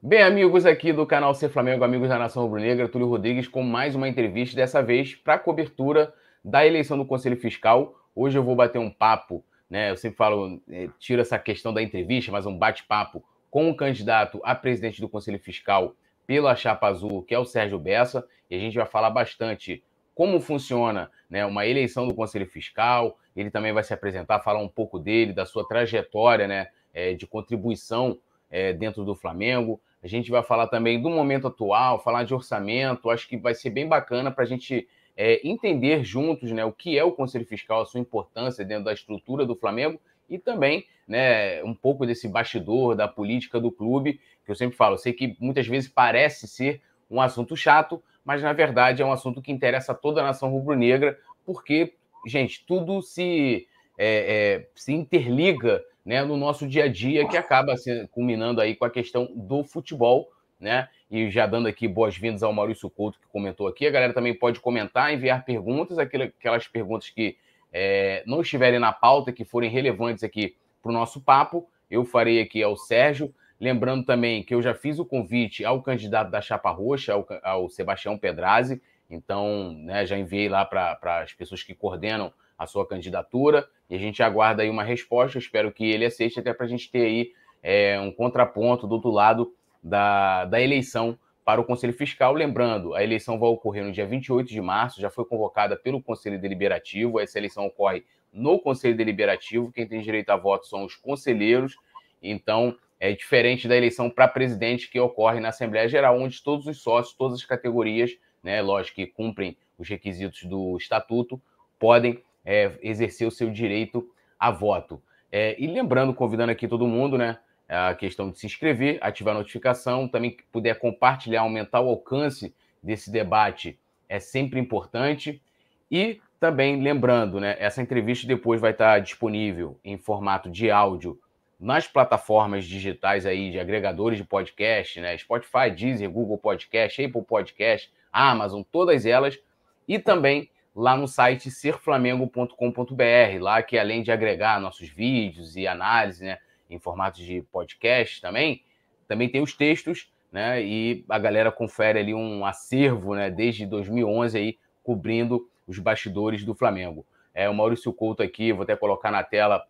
Bem, amigos aqui do canal Ser Flamengo, amigos da Nação Rubro-Negra, Túlio Rodrigues com mais uma entrevista, dessa vez para a cobertura da eleição do Conselho Fiscal. Hoje eu vou bater um papo, né? Eu sempre falo, eh, tiro essa questão da entrevista, mas um bate-papo com o candidato a presidente do Conselho Fiscal pela Chapa Azul, que é o Sérgio Bessa, e a gente vai falar bastante como funciona né, uma eleição do Conselho Fiscal. Ele também vai se apresentar, falar um pouco dele, da sua trajetória né, eh, de contribuição é, dentro do Flamengo. A gente vai falar também do momento atual, falar de orçamento. Acho que vai ser bem bacana para a gente é, entender juntos né, o que é o Conselho Fiscal, a sua importância dentro da estrutura do Flamengo e também né, um pouco desse bastidor da política do clube, que eu sempre falo. Eu sei que muitas vezes parece ser um assunto chato, mas na verdade é um assunto que interessa a toda a nação rubro-negra, porque, gente, tudo se, é, é, se interliga né, no nosso dia a dia, que acaba se, culminando aí com a questão do futebol, né? E já dando aqui boas-vindas ao Maurício Couto, que comentou aqui. A galera também pode comentar, enviar perguntas, aquelas perguntas que é, não estiverem na pauta, que forem relevantes aqui para o nosso papo. Eu farei aqui ao Sérgio. Lembrando também que eu já fiz o convite ao candidato da Chapa Roxa, ao, ao Sebastião Pedrazzi. Então, né, já enviei lá para as pessoas que coordenam a sua candidatura e a gente aguarda aí uma resposta. Espero que ele aceite, até para a gente ter aí é, um contraponto do outro lado da, da eleição para o Conselho Fiscal. Lembrando, a eleição vai ocorrer no dia 28 de março, já foi convocada pelo Conselho Deliberativo. Essa eleição ocorre no Conselho Deliberativo. Quem tem direito a voto são os conselheiros. Então, é diferente da eleição para presidente que ocorre na Assembleia Geral, onde todos os sócios, todas as categorias, né, lógico que cumprem os requisitos do estatuto, podem é, exercer o seu direito a voto. É, e lembrando, convidando aqui todo mundo, né? A questão de se inscrever, ativar a notificação, também que puder compartilhar, aumentar o alcance desse debate é sempre importante. E também lembrando, né? Essa entrevista depois vai estar disponível em formato de áudio nas plataformas digitais aí de agregadores de podcast, né? Spotify, Deezer, Google Podcast, Apple Podcast, Amazon, todas elas. E também lá no site serflamengo.com.br, lá que além de agregar nossos vídeos e análise, né, em formatos de podcast também, também tem os textos, né, e a galera confere ali um acervo, né, desde 2011 aí, cobrindo os bastidores do Flamengo. É, o Maurício Couto aqui, vou até colocar na tela,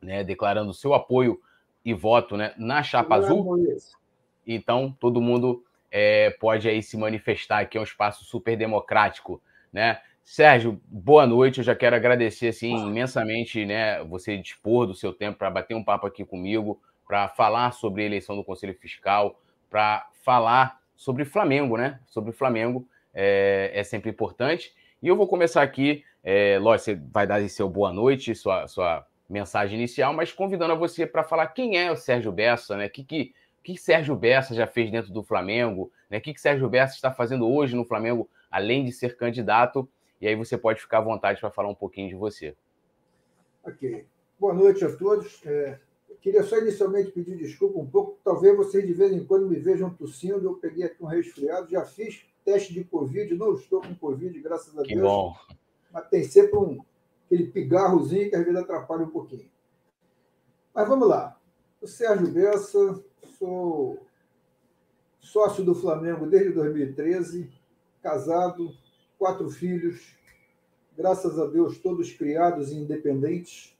né, declarando seu apoio e voto, né, na chapa Não azul. É então, todo mundo é, pode aí se manifestar aqui, é um espaço super democrático, né? Sérgio, boa noite. Eu já quero agradecer assim imensamente, né, você dispor do seu tempo para bater um papo aqui comigo, para falar sobre a eleição do Conselho Fiscal, para falar sobre Flamengo, né? Sobre Flamengo é, é, sempre importante. E eu vou começar aqui, é, lógico, você vai dar seu boa noite, sua, sua mensagem inicial, mas convidando a você para falar quem é o Sérgio Bessa, né? O que, que, que Sérgio Bessa já fez dentro do Flamengo, né? O que, que Sérgio Bessa está fazendo hoje no Flamengo, além de ser candidato e aí você pode ficar à vontade para falar um pouquinho de você. Ok. Boa noite a todos. É, queria só inicialmente pedir desculpa um pouco. Talvez vocês de vez em quando me vejam tossindo. Eu peguei aqui um resfriado. Já fiz teste de Covid. Não estou com Covid, graças a que Deus. Que bom. Mas tem sempre um, aquele pigarrozinho que às vezes atrapalha um pouquinho. Mas vamos lá. O Sérgio Bessa, sou sócio do Flamengo desde 2013, casado, quatro filhos, graças a Deus, todos criados e independentes.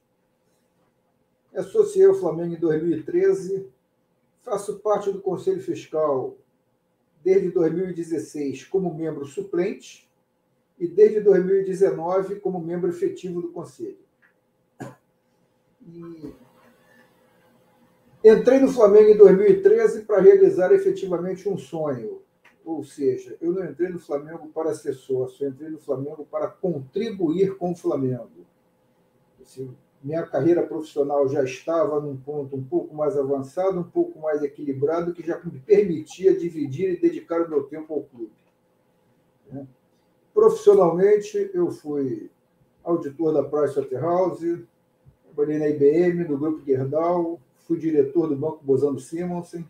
Associei o Flamengo em 2013, faço parte do Conselho Fiscal desde 2016 como membro suplente e desde 2019 como membro efetivo do Conselho. E entrei no Flamengo em 2013 para realizar efetivamente um sonho, ou seja, eu não entrei no Flamengo para ser sócio, eu entrei no Flamengo para contribuir com o Flamengo. minha carreira profissional já estava num ponto um pouco mais avançado, um pouco mais equilibrado, que já me permitia dividir e dedicar o meu tempo ao clube. Né? Profissionalmente, eu fui auditor da Pricewaterhouse, trabalhei na IBM, no Grupo Gerdau, fui diretor do Banco Bozano Simonsen,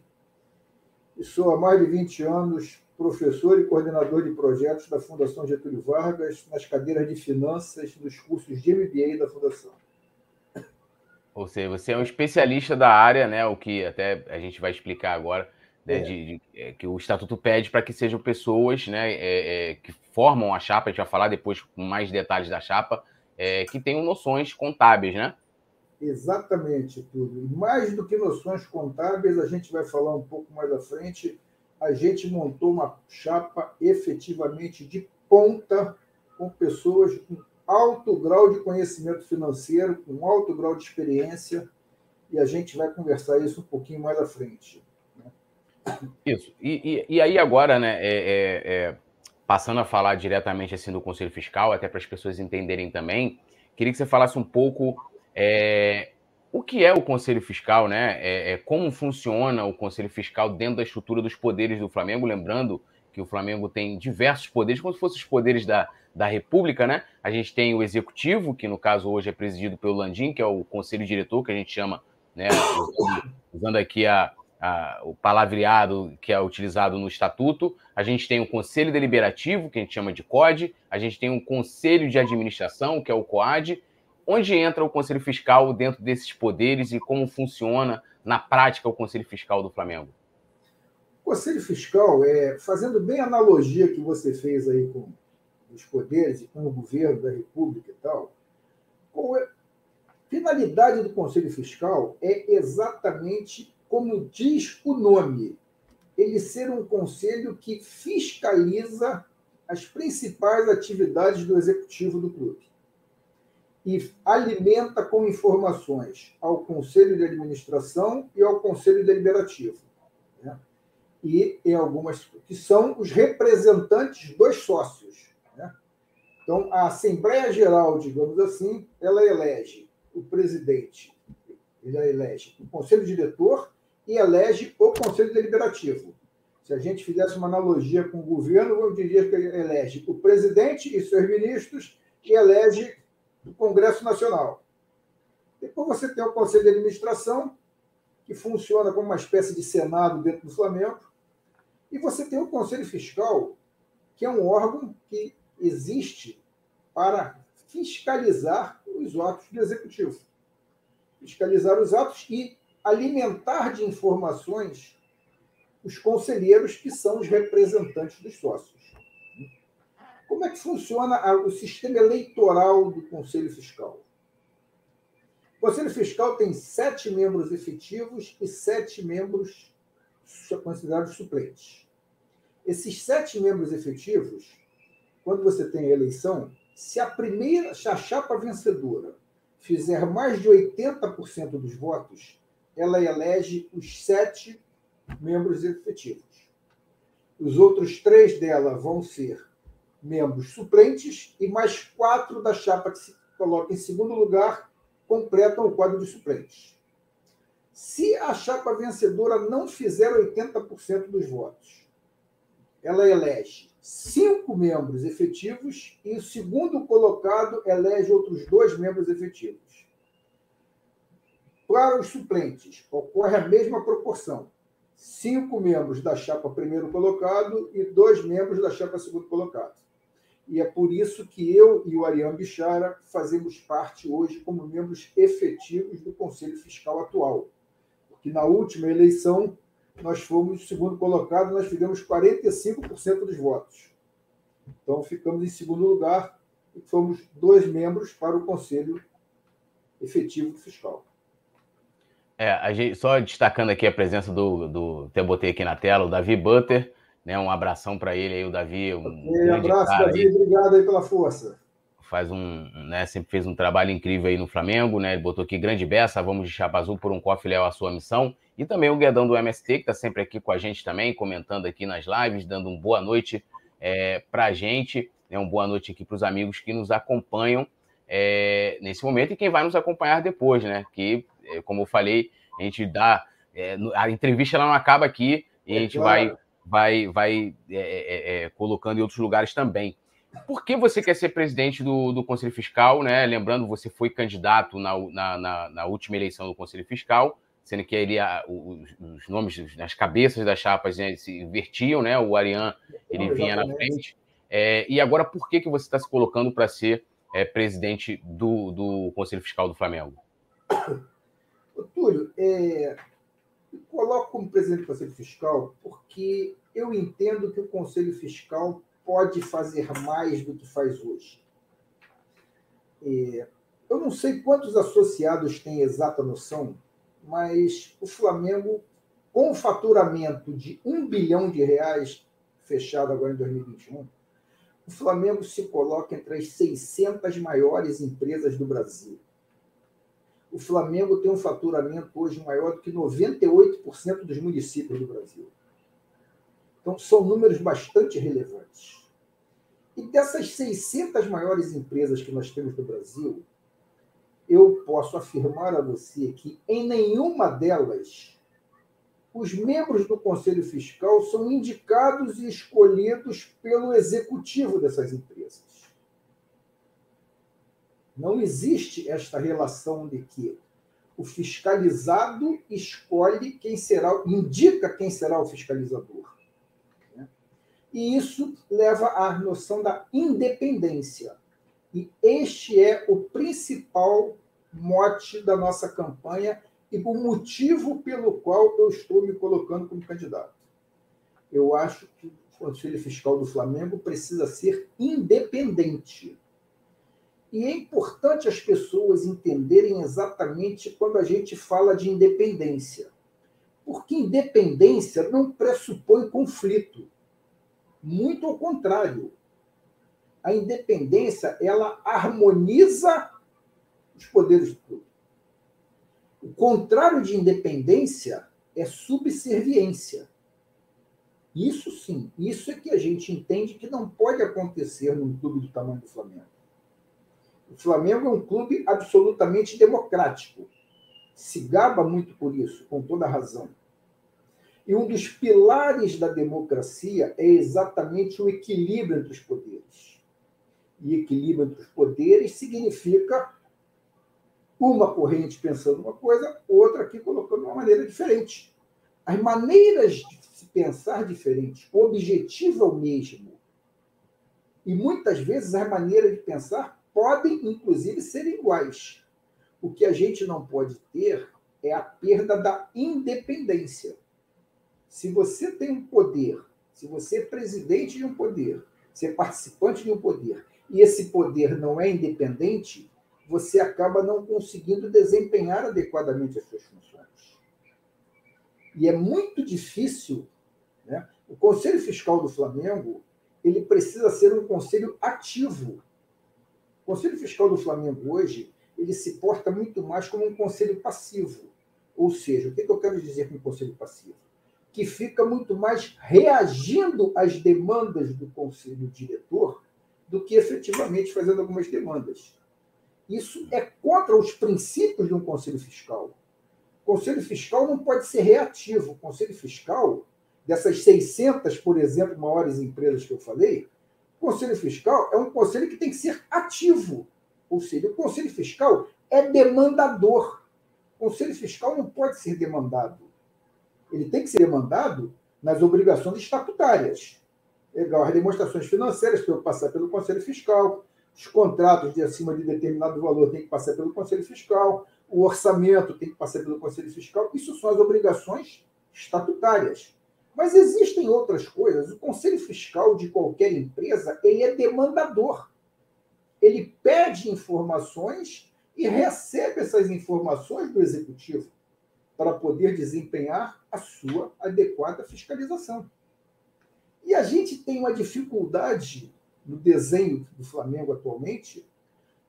e sou há mais de 20 anos professor e coordenador de projetos da Fundação Getúlio Vargas nas cadeiras de finanças dos cursos de MBA da Fundação. Ou seja, você é um especialista da área, né? O que até a gente vai explicar agora, né, é. de, de, é, que o estatuto pede para que sejam pessoas né, é, é, que formam a chapa, a gente vai falar depois com mais detalhes da chapa, é, que tenham noções contábeis, né? Exatamente, tudo. Mais do que noções contábeis, a gente vai falar um pouco mais à frente. A gente montou uma chapa efetivamente de ponta, com pessoas com alto grau de conhecimento financeiro, com alto grau de experiência, e a gente vai conversar isso um pouquinho mais à frente. Isso. E, e, e aí agora, né, é, é, é, passando a falar diretamente assim do Conselho Fiscal, até para as pessoas entenderem também, queria que você falasse um pouco é, o que é o Conselho Fiscal, né? É, é, como funciona o Conselho Fiscal dentro da estrutura dos poderes do Flamengo, lembrando que o Flamengo tem diversos poderes, como se fossem os poderes da, da República, né? A gente tem o Executivo, que no caso hoje é presidido pelo Landim, que é o Conselho Diretor, que a gente chama, né? Usando aqui a, a, o palavreado que é utilizado no Estatuto. A gente tem o Conselho Deliberativo, que a gente chama de CODE. A gente tem um Conselho de Administração, que é o COAD. Onde entra o Conselho Fiscal dentro desses poderes e como funciona na prática o Conselho Fiscal do Flamengo? O Conselho Fiscal, é, fazendo bem a analogia que você fez aí com os poderes e com o governo da República e tal, a finalidade do Conselho Fiscal é exatamente como diz o nome, ele ser um conselho que fiscaliza as principais atividades do executivo do clube e alimenta com informações ao conselho de administração e ao conselho deliberativo. Né? E em algumas que são os representantes dos sócios. Né? Então, a Assembleia Geral, digamos assim, ela elege o presidente, ela elege o conselho diretor e elege o Conselho Deliberativo. Se a gente fizesse uma analogia com o governo, eu diria que ele elege o presidente e seus ministros e elege o Congresso Nacional. Depois você tem o Conselho de Administração, que funciona como uma espécie de Senado dentro do Flamengo, e você tem o Conselho Fiscal, que é um órgão que existe para fiscalizar os atos do Executivo. Fiscalizar os atos e alimentar de informações os conselheiros, que são os representantes dos sócios. Como é que funciona o sistema eleitoral do Conselho Fiscal? O Conselho Fiscal tem sete membros efetivos e sete membros considerados suplentes. Esses sete membros efetivos, quando você tem a eleição, se a primeira, se a chapa vencedora fizer mais de 80% dos votos, ela elege os sete membros efetivos. Os outros três dela vão ser membros suplentes e mais quatro da chapa que se coloca em segundo lugar completam o quadro de suplentes. Se a chapa vencedora não fizer 80% dos votos, ela elege cinco membros efetivos e o segundo colocado elege outros dois membros efetivos. Para os suplentes, ocorre a mesma proporção. Cinco membros da chapa primeiro colocado e dois membros da chapa segundo colocado. E é por isso que eu e o Ariane Bichara fazemos parte hoje como membros efetivos do Conselho Fiscal atual. Porque na última eleição nós fomos segundo colocado, nós fizemos 45% dos votos. Então ficamos em segundo lugar e fomos dois membros para o Conselho Efetivo Fiscal. É, gente, só destacando aqui a presença do, do até botei aqui na tela, o Davi Butter, né? Um abração para ele aí, o Davi. Um abraço, Davi, obrigado aí pela força. Faz um, né, sempre fez um trabalho incrível aí no Flamengo, né? Ele botou aqui grande beça, vamos de chapa azul por um cofre leal à sua missão. E também o Guedão do MST, que está sempre aqui com a gente também, comentando aqui nas lives, dando uma boa noite é, para a gente, né? Uma boa noite aqui para os amigos que nos acompanham é, nesse momento e quem vai nos acompanhar depois, né? Que é, como eu falei, a gente dá. É, a entrevista ela não acaba aqui e a gente vai, vai, vai é, colocando em outros lugares também. Por que você quer ser presidente do, do Conselho Fiscal? Né? Lembrando, você foi candidato na, na, na, na última eleição do Conselho Fiscal, sendo que ele, os, os nomes, as cabeças das chapas né, se invertiam, né? O Arian ele vinha na frente. É, e agora, por que, que você está se colocando para ser é, presidente do, do Conselho Fiscal do Flamengo? Túlio, é, coloco como presidente do Conselho Fiscal porque eu entendo que o Conselho Fiscal pode fazer mais do que faz hoje. Eu não sei quantos associados têm exata noção, mas o Flamengo, com faturamento de um bilhão de reais, fechado agora em 2021, o Flamengo se coloca entre as 600 maiores empresas do Brasil. O Flamengo tem um faturamento hoje maior do que 98% dos municípios do Brasil. Então, são números bastante relevantes. E dessas 600 maiores empresas que nós temos no Brasil, eu posso afirmar a você que em nenhuma delas os membros do Conselho Fiscal são indicados e escolhidos pelo executivo dessas empresas. Não existe esta relação de que o fiscalizado escolhe quem será, indica quem será o fiscalizador. Né? E isso leva à noção da independência. E este é o principal mote da nossa campanha e o motivo pelo qual eu estou me colocando como candidato. Eu acho que o Conselho Fiscal do Flamengo precisa ser independente. E é importante as pessoas entenderem exatamente quando a gente fala de independência. Porque independência não pressupõe conflito. Muito ao contrário. A independência, ela harmoniza os poderes públicos. O contrário de independência é subserviência. Isso sim, isso é que a gente entende que não pode acontecer num clube do tamanho do Flamengo. O Flamengo é um clube absolutamente democrático. Se gaba muito por isso, com toda razão. E um dos pilares da democracia é exatamente o equilíbrio entre os poderes. E equilíbrio entre os poderes significa uma corrente pensando uma coisa, outra aqui colocando uma maneira diferente. As maneiras de se pensar diferentes, o objetivo é o mesmo. E muitas vezes as maneiras de pensar podem, inclusive, ser iguais. O que a gente não pode ter é a perda da independência. Se você tem um poder, se você é presidente de um poder, se é participante de um poder, e esse poder não é independente, você acaba não conseguindo desempenhar adequadamente as suas funções. E é muito difícil. Né? O Conselho Fiscal do Flamengo ele precisa ser um conselho ativo. O Conselho Fiscal do Flamengo hoje ele se porta muito mais como um conselho passivo. Ou seja, o que eu quero dizer com conselho passivo? Que fica muito mais reagindo às demandas do conselho diretor do que efetivamente fazendo algumas demandas. Isso é contra os princípios de um conselho fiscal. O conselho fiscal não pode ser reativo. O conselho fiscal, dessas 600, por exemplo, maiores empresas que eu falei, o conselho fiscal é um conselho que tem que ser ativo. Ou seja, o conselho fiscal é demandador. O conselho fiscal não pode ser demandado. Ele tem que ser demandado nas obrigações estatutárias. Legal, as demonstrações financeiras têm que passar pelo conselho fiscal, os contratos de acima de determinado valor têm que passar pelo Conselho Fiscal, o orçamento tem que passar pelo Conselho Fiscal. Isso são as obrigações estatutárias. Mas existem outras coisas. O Conselho Fiscal de qualquer empresa ele é demandador. Ele pede informações e recebe essas informações do executivo para poder desempenhar a sua adequada fiscalização. E a gente tem uma dificuldade no desenho do Flamengo atualmente,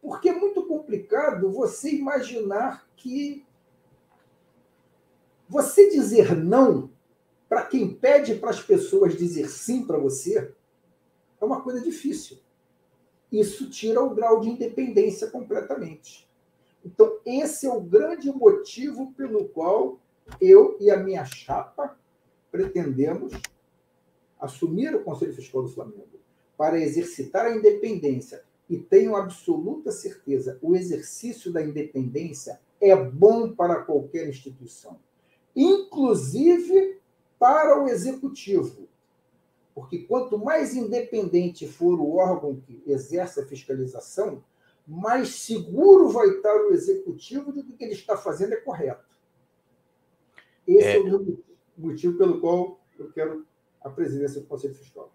porque é muito complicado você imaginar que você dizer não para quem pede para as pessoas dizer sim para você é uma coisa difícil. Isso tira o grau de independência completamente. Então, esse é o grande motivo pelo qual eu e a minha chapa pretendemos assumir o Conselho Fiscal do Flamengo para exercitar a independência e tenho absoluta certeza, o exercício da independência é bom para qualquer instituição, inclusive para o executivo. Porque quanto mais independente for o órgão que exerce a fiscalização, mais seguro vai estar o executivo de que o que ele está fazendo é correto. Esse é... é o motivo pelo qual eu quero a presidência do Conselho Fiscal.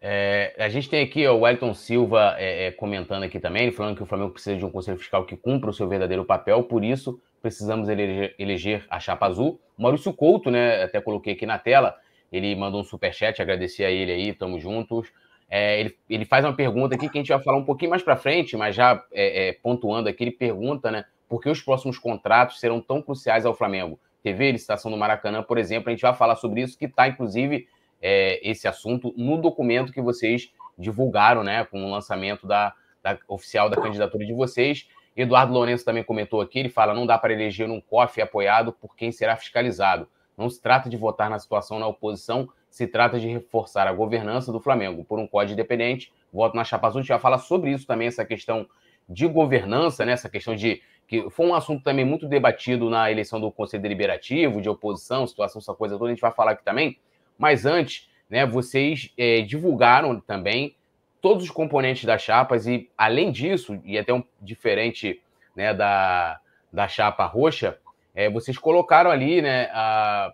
É, a gente tem aqui ó, o Wellington Silva é, é, comentando aqui também, falando que o Flamengo precisa de um conselho fiscal que cumpra o seu verdadeiro papel, por isso precisamos eleger, eleger a chapa azul. Maurício Couto, né, até coloquei aqui na tela, ele mandou um superchat, agradecer a ele aí, tamo juntos. É, ele, ele, faz uma pergunta aqui que a gente vai falar um pouquinho mais para frente, mas já é, é, pontuando aqui, ele pergunta, né, por que os próximos contratos serão tão cruciais ao Flamengo? TV, licitação do Maracanã, por exemplo, a gente vai falar sobre isso, que está, inclusive, é, esse assunto no documento que vocês divulgaram, né, com o lançamento da, da oficial da candidatura de vocês. Eduardo Lourenço também comentou aqui, ele fala, não dá para eleger um COF apoiado por quem será fiscalizado. Não se trata de votar na situação na oposição, se trata de reforçar a governança do Flamengo por um código independente. Voto na Chapa Azul, a gente vai falar sobre isso também, essa questão de governança, né? essa questão de. que foi um assunto também muito debatido na eleição do Conselho Deliberativo, de oposição, situação, essa coisa toda, a gente vai falar aqui também. Mas antes, né, vocês é, divulgaram também todos os componentes das chapas e, além disso, e até um diferente né, da, da chapa roxa, é, vocês colocaram ali, né, a,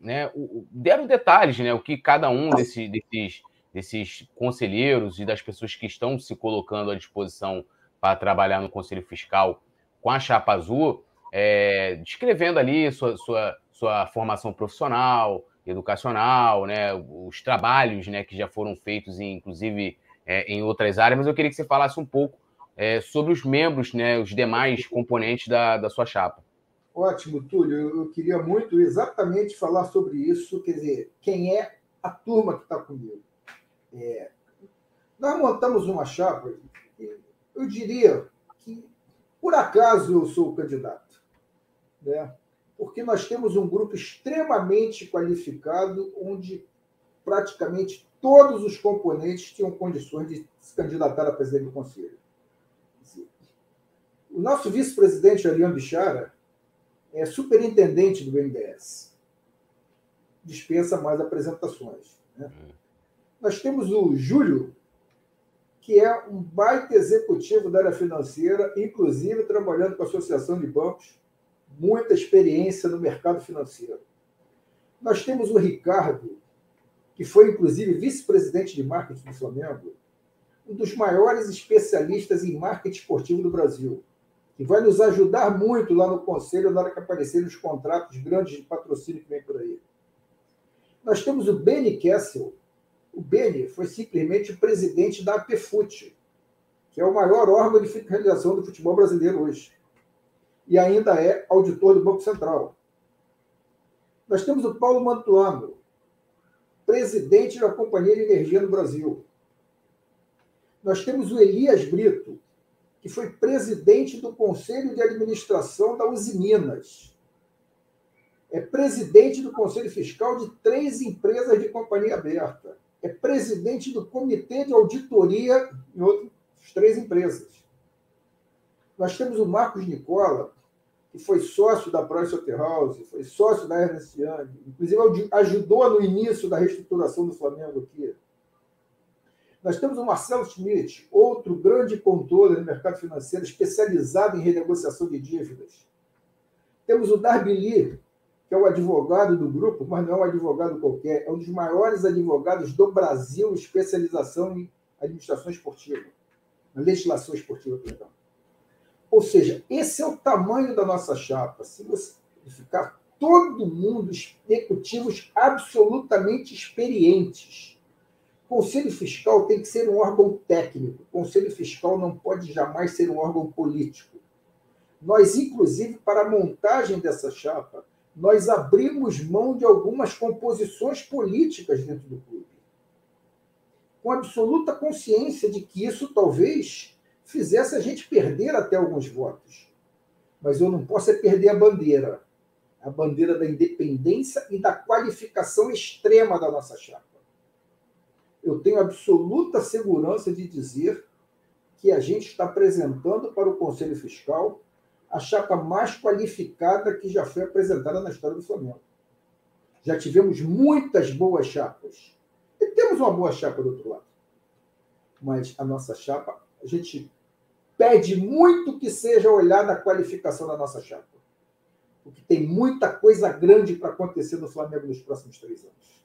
né, o, deram detalhes, né, o que cada um desse, desses, desses conselheiros e das pessoas que estão se colocando à disposição para trabalhar no Conselho Fiscal com a chapa azul, é, descrevendo ali sua, sua, sua formação profissional, educacional, né, os trabalhos né, que já foram feitos, inclusive é, em outras áreas, mas eu queria que você falasse um pouco é, sobre os membros, né, os demais componentes da, da sua chapa. Ótimo, Túlio. Eu queria muito exatamente falar sobre isso, quer dizer, quem é a turma que está comigo. É, nós montamos uma chapa, eu diria que, por acaso, eu sou o candidato. Né? Porque nós temos um grupo extremamente qualificado, onde praticamente todos os componentes tinham condições de se candidatar a presidente do Conselho. O nosso vice-presidente, Ariane Bichara, é superintendente do BNDES. Dispensa mais apresentações. Né? Hum. Nós temos o Júlio, que é um baita executivo da área financeira, inclusive trabalhando com a Associação de Bancos, muita experiência no mercado financeiro. Nós temos o Ricardo, que foi inclusive vice-presidente de marketing do Flamengo, um dos maiores especialistas em marketing esportivo do Brasil que vai nos ajudar muito lá no Conselho na hora que aparecerem os contratos grandes de patrocínio que vem por aí. Nós temos o Benny Kessel. O Benny foi simplesmente o presidente da APFUT, que é o maior órgão de fiscalização do futebol brasileiro hoje. E ainda é auditor do Banco Central. Nós temos o Paulo Mantuano, presidente da Companhia de Energia no Brasil. Nós temos o Elias Brito, que foi presidente do Conselho de Administração da Uzi Minas. É presidente do Conselho Fiscal de três empresas de companhia aberta. É presidente do Comitê de Auditoria em outras três empresas. Nós temos o Marcos Nicola, que foi sócio da Pricewaterhouse, foi sócio da Ernest Young, inclusive ajudou no início da reestruturação do Flamengo aqui. Nós temos o Marcelo Schmidt, outro grande controle no mercado financeiro, especializado em renegociação de dívidas. Temos o Darby Lee, que é o advogado do grupo, mas não é um advogado qualquer, é um dos maiores advogados do Brasil, especialização em administração esportiva, legislação esportiva, perdão. Ou seja, esse é o tamanho da nossa chapa. Se você ficar todo mundo executivos absolutamente experientes, Conselho Fiscal tem que ser um órgão técnico. O Conselho Fiscal não pode jamais ser um órgão político. Nós, inclusive, para a montagem dessa chapa, nós abrimos mão de algumas composições políticas dentro do clube. Com absoluta consciência de que isso talvez fizesse a gente perder até alguns votos. Mas eu não posso é perder a bandeira a bandeira da independência e da qualificação extrema da nossa chapa eu tenho absoluta segurança de dizer que a gente está apresentando para o Conselho Fiscal a chapa mais qualificada que já foi apresentada na história do Flamengo. Já tivemos muitas boas chapas. E temos uma boa chapa do outro lado. Mas a nossa chapa, a gente pede muito que seja olhada a qualificação da nossa chapa. porque tem muita coisa grande para acontecer no Flamengo nos próximos três anos.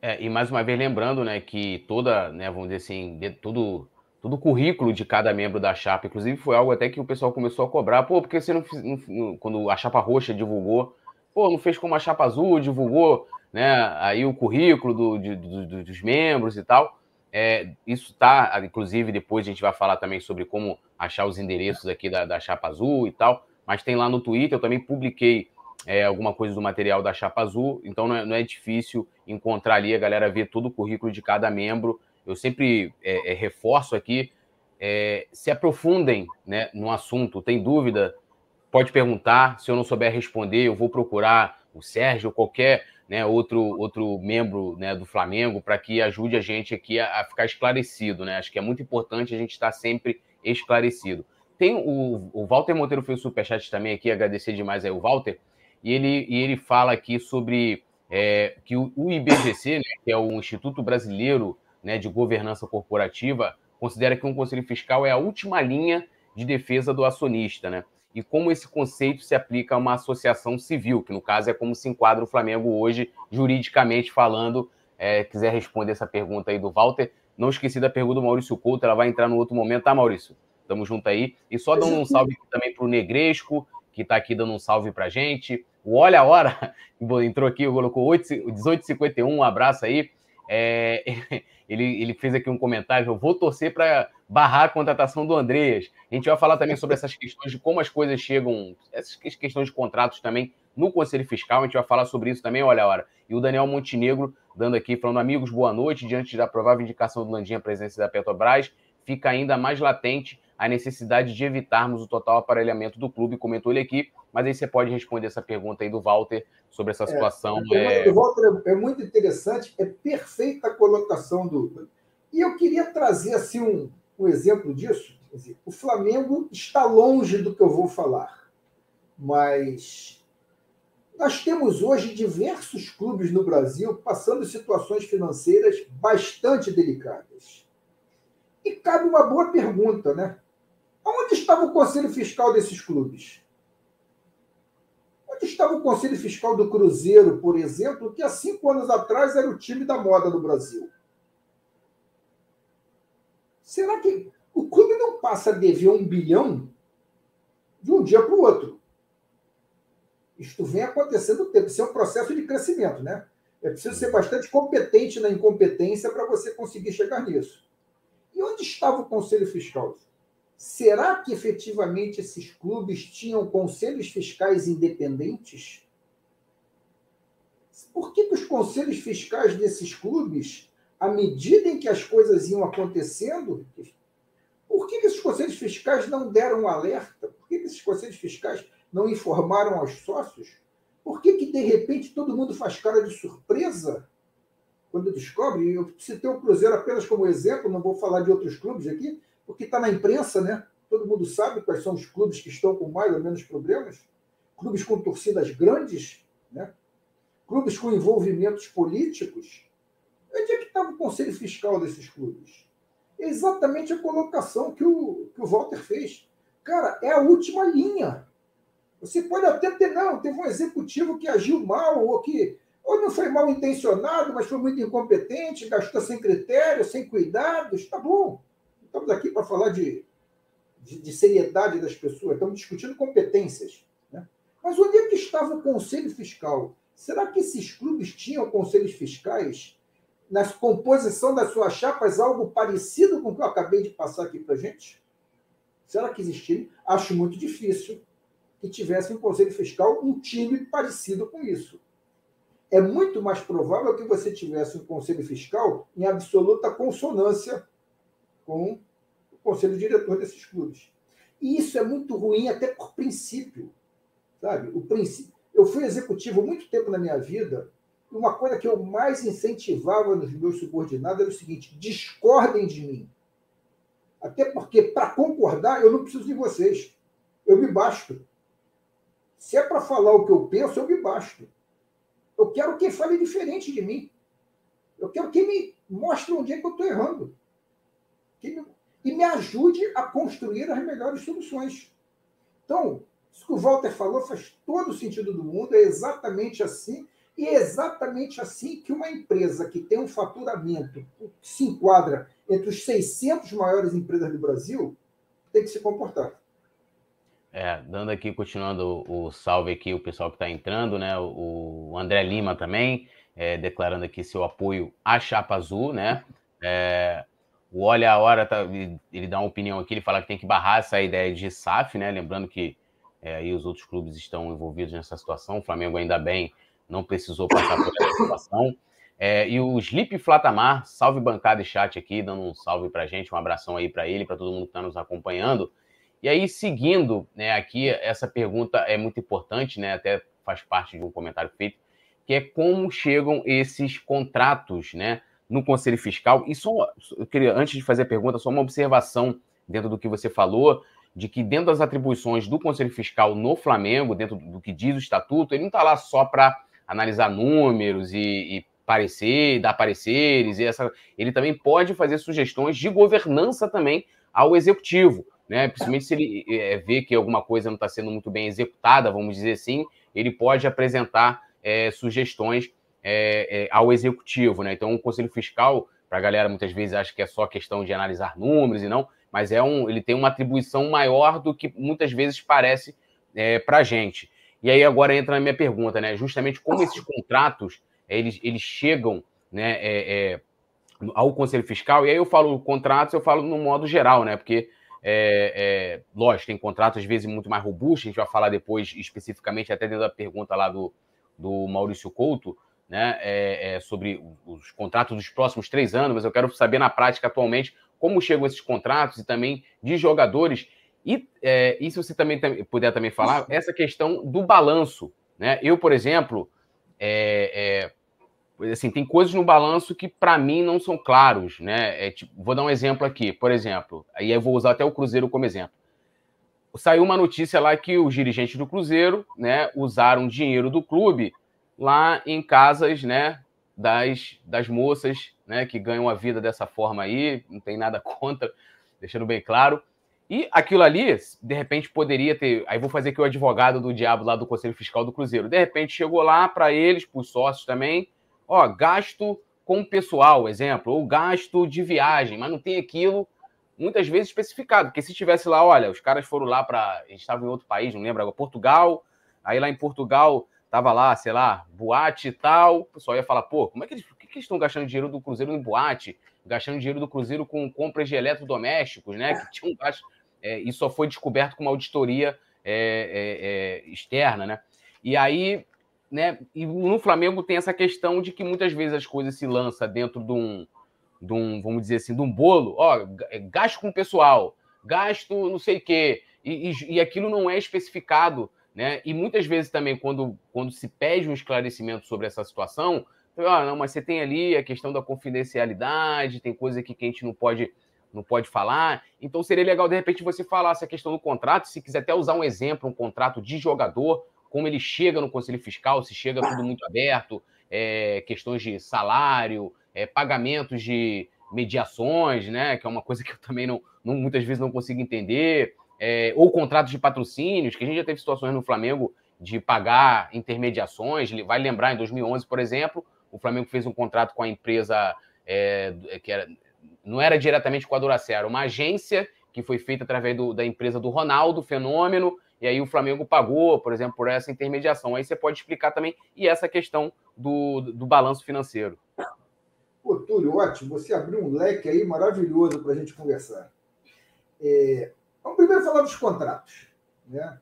É, e mais uma vez lembrando, né, que toda, né, vamos dizer assim, de, tudo, todo o currículo de cada membro da chapa, inclusive foi algo até que o pessoal começou a cobrar, pô, porque você não, não quando a chapa roxa divulgou, pô, não fez como a chapa azul divulgou, né, aí o currículo do, do, dos membros e tal. É, isso está, inclusive, depois a gente vai falar também sobre como achar os endereços aqui da, da Chapa Azul e tal. Mas tem lá no Twitter, eu também publiquei é, alguma coisa do material da Chapa Azul, então não é, não é, difícil encontrar ali, a galera ver todo o currículo de cada membro. Eu sempre é, é reforço aqui, é, se aprofundem né, no assunto, tem dúvida, pode perguntar, se eu não souber responder, eu vou procurar o Sérgio, qualquer né, outro, outro membro né, do Flamengo para que ajude a gente aqui a, a, ficar esclarecido. Né? Acho que é muito importante a gente estar sempre esclarecido. Tem o, o Walter Monteiro fez o superchat também aqui, agradecer demais aí o Walter, e ele, e ele fala aqui sobre é, que o, o IBGC, né, que é o Instituto Brasileiro né, de Governança Corporativa, considera que um conselho fiscal é a última linha de defesa do acionista, né? E como esse conceito se aplica a uma associação civil, que no caso é como se enquadra o Flamengo hoje, juridicamente falando. É, quiser responder essa pergunta aí do Walter. Não esqueci da pergunta do Maurício Couto, ela vai entrar no outro momento, tá, Maurício? Tamo junto aí. E só dando um salve também para o Negresco, que está aqui dando um salve para gente. O Olha a Hora, entrou aqui, colocou 18h51, um abraço aí. É, ele, ele fez aqui um comentário, eu vou torcer para barrar a contratação do Andreas. A gente vai falar também sobre essas questões de como as coisas chegam, essas questões de contratos também no Conselho Fiscal, a gente vai falar sobre isso também, olha a hora. E o Daniel Montenegro dando aqui, falando, amigos, boa noite, diante da provável indicação do Landinha à presença da Petrobras, fica ainda mais latente a necessidade de evitarmos o total aparelhamento do clube, comentou ele aqui, mas aí você pode responder essa pergunta aí do Walter sobre essa é, situação. É, é... Walter é muito interessante, é perfeita a colocação do. E eu queria trazer assim um, um exemplo disso. Dizer, o Flamengo está longe do que eu vou falar, mas nós temos hoje diversos clubes no Brasil passando situações financeiras bastante delicadas. E cabe uma boa pergunta, né? Onde estava o conselho fiscal desses clubes? Onde estava o conselho fiscal do Cruzeiro, por exemplo, que há cinco anos atrás era o time da moda do Brasil? Será que o clube não passa a dever um bilhão de um dia para o outro? Isto vem acontecendo no tempo. Isso é um processo de crescimento, né? É preciso ser bastante competente na incompetência para você conseguir chegar nisso. E onde estava o Conselho Fiscal? Será que efetivamente esses clubes tinham conselhos fiscais independentes? Por que, que os conselhos fiscais desses clubes à medida em que as coisas iam acontecendo, por que, esses conselhos fiscais não deram alerta? Por que, esses conselhos fiscais não informaram aos sócios? Por que, que, de repente, todo mundo faz cara de surpresa quando descobre? Eu citei o Cruzeiro apenas como exemplo, não vou falar de outros clubes aqui, porque está na imprensa, né? Todo mundo sabe quais são os clubes que estão com mais ou menos problemas. Clubes com torcidas grandes, né? clubes com envolvimentos políticos Onde é que estava o conselho fiscal desses clubes? É exatamente a colocação que o, que o Walter fez. Cara, é a última linha. Você pode até ter, não, teve um executivo que agiu mal, ou que ou não foi mal intencionado, mas foi muito incompetente, gastou sem critério, sem cuidados. Tá bom. Estamos aqui para falar de, de, de, seriedade das pessoas, estamos discutindo competências. Né? Mas onde é que estava o conselho fiscal? Será que esses clubes tinham conselhos fiscais na composição das suas chapas algo parecido com o que eu acabei de passar aqui para gente? Será que existia? Acho muito difícil que tivesse um conselho fiscal um time parecido com isso. É muito mais provável que você tivesse um conselho fiscal em absoluta consonância com o conselho diretor desses clubes. E isso é muito ruim até por princípio, sabe? O princípio. Eu fui executivo muito tempo na minha vida uma coisa que eu mais incentivava nos meus subordinados era o seguinte: discordem de mim. Até porque, para concordar, eu não preciso de vocês. Eu me basto. Se é para falar o que eu penso, eu me basto. Eu quero quem fale diferente de mim. Eu quero quem me mostre onde é que eu estou errando. Me... E me ajude a construir as melhores soluções. Então, Isso que o Walter falou faz todo o sentido do mundo, é exatamente assim, e é exatamente assim que uma empresa que tem um faturamento que se enquadra entre os 600 maiores empresas do Brasil tem que se comportar. É, dando aqui, continuando o, salve aqui, o pessoal que está entrando, né? O, o, André Lima também, é, declarando aqui seu apoio à Chapa Azul, né? É, o Olha a Hora, tá, ele dá uma opinião aqui, ele fala que tem que barrar essa ideia de SAF, né? Lembrando que é, aí os outros clubes estão envolvidos nessa situação, o Flamengo ainda bem não precisou passar por essa situação. É, e o Slip Flatamar, salve bancada e chat aqui, dando um salve pra gente, um abração aí para ele, para todo mundo que está nos acompanhando. E aí, seguindo né, aqui, essa pergunta é muito importante, né, até faz parte de um comentário feito, que é como chegam esses contratos né, no Conselho Fiscal. E só, eu queria, antes de fazer a pergunta, só uma observação dentro do que você falou, de que dentro das atribuições do Conselho Fiscal no Flamengo, dentro do que diz o estatuto, ele não está lá só para analisar números e, e parecer, dar pareceres, e essa, ele também pode fazer sugestões de governança também ao executivo né? Principalmente se ele é, vê que alguma coisa não está sendo muito bem executada, vamos dizer assim, ele pode apresentar é, sugestões é, é ao executivo, né? Então, o conselho fiscal, para a galera muitas vezes acha que é só questão de analisar números e não, mas é um, ele tem uma atribuição maior do que muitas vezes parece é, para a gente. E aí agora entra na minha pergunta, né? Justamente como esses contratos eles, eles chegam, né? É, ao Conselho Fiscal, e aí eu falo contratos, eu falo no modo geral, né? Porque é, é, lógico, tem contratos às vezes muito mais robustos, a gente vai falar depois especificamente, até dentro da pergunta lá do, do Maurício Couto, né, é, é, sobre os contratos dos próximos três anos, mas eu quero saber na prática atualmente como chegam esses contratos e também de jogadores. E, é, e se você também puder também falar, essa questão do balanço. Né? Eu, por exemplo, é, é assim, tem coisas no balanço que para mim não são claros, né? É, tipo, vou dar um exemplo aqui, por exemplo, aí eu vou usar até o Cruzeiro como exemplo. Saiu uma notícia lá que os dirigentes do Cruzeiro, né, usaram dinheiro do clube lá em casas, né, das, das moças, né, que ganham a vida dessa forma aí, não tem nada contra, deixando bem claro. E aquilo ali, de repente, poderia ter. Aí vou fazer aqui o advogado do diabo lá do Conselho Fiscal do Cruzeiro. De repente chegou lá para eles, para os sócios também, ó, gasto com pessoal, exemplo, ou gasto de viagem, mas não tem aquilo muitas vezes especificado, porque se tivesse lá, olha, os caras foram lá para, a gente estava em outro país, não lembro agora, Portugal, aí lá em Portugal tava lá, sei lá, boate e tal, o pessoal ia falar, pô, como é que eles, que, que eles estão gastando dinheiro do Cruzeiro em boate, gastando dinheiro do Cruzeiro com compras de eletrodomésticos, né, que tinham gasto, é, isso só foi descoberto com uma auditoria é, é, é externa, né, e aí né? E no Flamengo tem essa questão de que muitas vezes as coisas se lançam dentro de um, de um vamos dizer assim, de um bolo, ó, é, gasto com o pessoal, gasto não sei o quê, e, e, e, aquilo não é especificado, né? E muitas vezes também, quando, quando se pede um esclarecimento sobre essa situação, ah, não, mas você tem ali a questão da confidencialidade, tem coisa aqui que a gente não pode não pode falar. Então seria legal, de repente, você falar essa questão do contrato, se quiser até usar um exemplo, um contrato de jogador, como ele chega no Conselho Fiscal, se chega tudo muito aberto, é, questões de salário, é, pagamentos de mediações, né, que é uma coisa que eu também não, não muitas vezes não consigo entender, é, ou contratos de patrocínios, que a gente já teve situações no Flamengo de pagar intermediações, vai lembrar, em 2011, por exemplo, o Flamengo fez um contrato com a empresa é, que era, não era diretamente com a Duracell, era uma agência que foi feita através do, da empresa do Ronaldo, Fenômeno, e aí o Flamengo pagou, por exemplo, por essa intermediação. Aí você pode explicar também, e essa questão do, do balanço financeiro. Pô, Túlio, ótimo. Você abriu um leque aí maravilhoso para a gente conversar. É, vamos primeiro falar dos contratos. Né?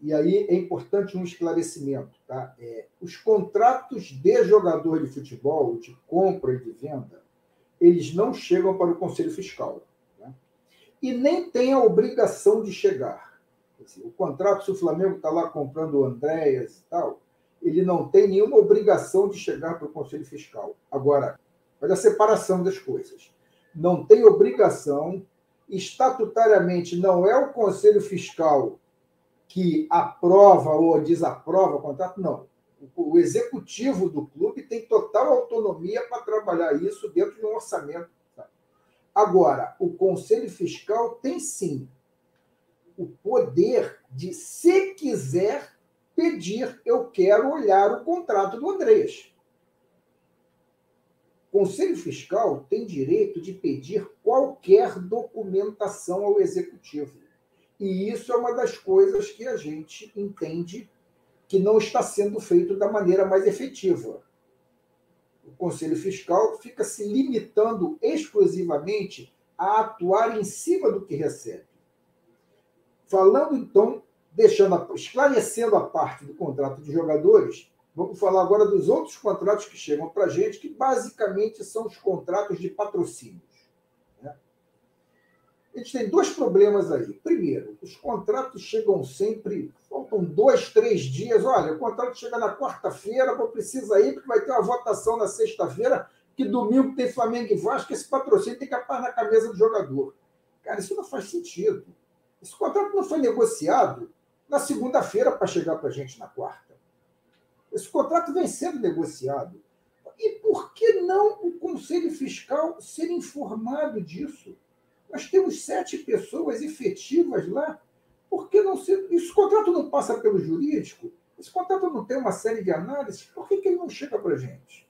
E aí é importante um esclarecimento. Tá? É, os contratos de jogador de futebol, de compra e de venda, eles não chegam para o Conselho Fiscal. Né? E nem têm a obrigação de chegar. O contrato, se o Flamengo está lá comprando o Andréas e tal, ele não tem nenhuma obrigação de chegar para o Conselho Fiscal. Agora, olha a separação das coisas. Não tem obrigação, estatutariamente não é o Conselho Fiscal que aprova ou desaprova o contrato, não. O executivo do clube tem total autonomia para trabalhar isso dentro de um orçamento. Agora, o Conselho Fiscal tem sim o poder de, se quiser, pedir, eu quero olhar o contrato do Andrés. Conselho Fiscal tem direito de pedir qualquer documentação ao Executivo. E isso é uma das coisas que a gente entende que não está sendo feito da maneira mais efetiva. O Conselho Fiscal fica se limitando exclusivamente a atuar em cima do que recebe. Falando então, deixando, esclarecendo a parte do contrato de jogadores, vamos falar agora dos outros contratos que chegam para a gente, que basicamente são os contratos de patrocínios. Né? A gente tem dois problemas aí. Primeiro, os contratos chegam sempre, faltam dois, três dias. Olha, o contrato chega na quarta-feira, vou precisar ir, porque vai ter uma votação na sexta-feira, que domingo tem Flamengo e Vasco, esse patrocínio tem que apar na cabeça do jogador. Cara, isso não faz sentido. Esse contrato não foi negociado na segunda-feira para chegar para a gente na quarta. Esse contrato vem sendo negociado. E por que não o Conselho Fiscal ser informado disso? Nós temos sete pessoas efetivas lá. Por que não ser. Esse contrato não passa pelo jurídico? Esse contrato não tem uma série de análises? Por que, que ele não chega para a gente?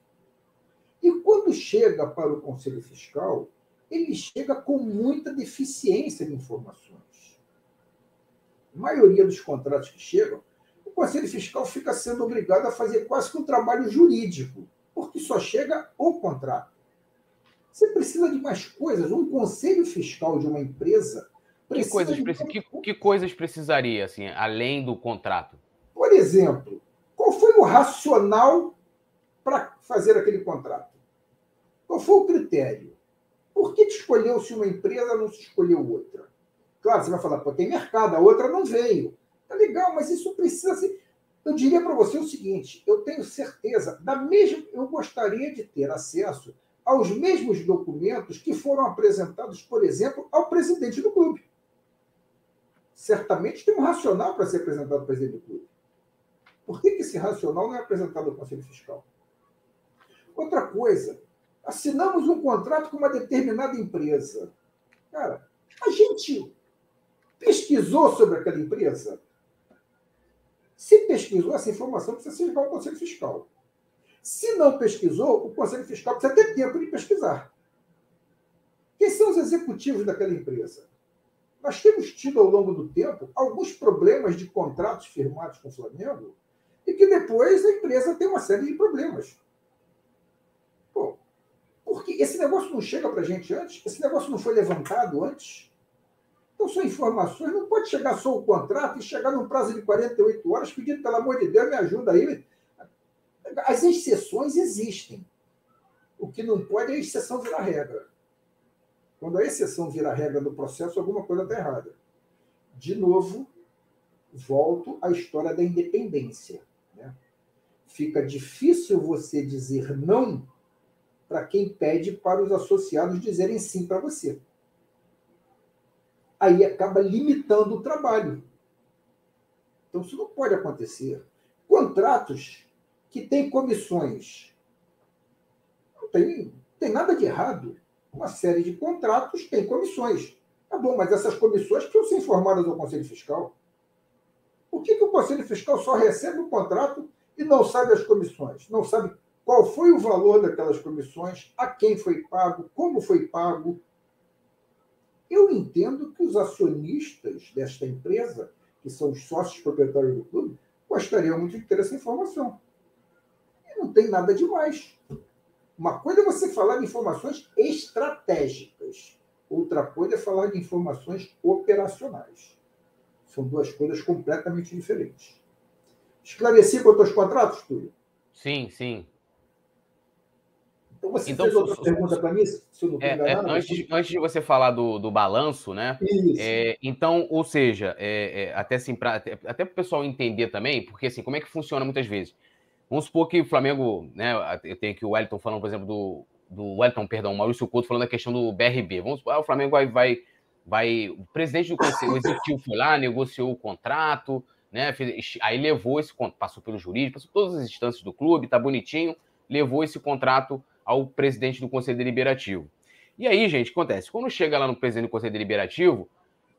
E quando chega para o Conselho Fiscal, ele chega com muita deficiência de informações maioria dos contratos que chegam, Conselho Fiscal fica sendo obrigado a fazer quase que um trabalho jurídico, porque só chega o contrato. Você precisa de mais coisas. Um conselho fiscal de uma empresa. Que coisas, de... que, que coisas precisaria, assim, além do contrato? Por exemplo, qual foi o racional para fazer aquele contrato? Qual foi o critério? Por que escolheu-se uma empresa não se escolheu outra? Claro, você vai falar, pô, tem mercado, a outra não veio. Tá legal, mas isso precisa ser. Eu diria para você o seguinte: eu tenho certeza, da mesma, eu gostaria de ter acesso aos mesmos documentos que foram apresentados, por exemplo, ao presidente do clube. Certamente tem um racional para ser apresentado ao presidente do clube. Por que, que esse racional não é apresentado ao Conselho Fiscal? Outra coisa, assinamos um contrato com uma determinada empresa. Cara, a gente pesquisou sobre aquela empresa? Se pesquisou, essa informação precisa igual ao Conselho Fiscal. Se não pesquisou, o Conselho Fiscal precisa ter tempo de pesquisar. Quem são os executivos daquela empresa? Nós temos tido ao longo do tempo alguns problemas de contratos firmados com o Flamengo e que depois a empresa tem uma série de problemas. Bom, porque esse negócio não chega para a gente antes? Esse negócio não foi levantado antes? Então, são informações, não pode chegar só o contrato e chegar num prazo de 48 horas pedindo, pelo amor de Deus, me ajuda aí. As exceções existem. O que não pode é a exceção virar regra. Quando a exceção vira regra do processo, alguma coisa está errada. De novo, volto à história da independência. Né? Fica difícil você dizer não para quem pede para os associados dizerem sim para você aí acaba limitando o trabalho. Então, isso não pode acontecer. Contratos que têm comissões. Não tem, tem nada de errado. Uma série de contratos tem comissões. Tá bom, mas essas comissões precisam ser informadas ao Conselho Fiscal. Por que, que o Conselho Fiscal só recebe o contrato e não sabe as comissões? Não sabe qual foi o valor daquelas comissões, a quem foi pago, como foi pago, eu entendo que os acionistas desta empresa, que são os sócios proprietários do clube, gostariam muito de ter essa informação. E não tem nada demais. Uma coisa é você falar de informações estratégicas, outra coisa é falar de informações operacionais. São duas coisas completamente diferentes. Esclareci quanto aos contratos, Túlio? Sim, sim. Então você então, fez outra pergunta para mim, se eu não é, é, antes, antes de você falar do, do balanço, né? É, então, ou seja, é, é, até assim, pra, até, até para o pessoal entender também, porque assim, como é que funciona muitas vezes? Vamos supor que o Flamengo, né? Eu tenho aqui o Wellington falando, por exemplo, do, do Wellington, perdão, o Maurício Couto falando da questão do BRB. Vamos supor, ah, o Flamengo vai, vai, vai. O presidente do conselho, o executivo foi lá, negociou o contrato, né? Fez, aí levou esse passou pelo jurídico, passou todas as instâncias do clube, tá bonitinho, levou esse contrato ao presidente do Conselho Deliberativo. E aí, gente, acontece? Quando chega lá no presidente do Conselho Deliberativo,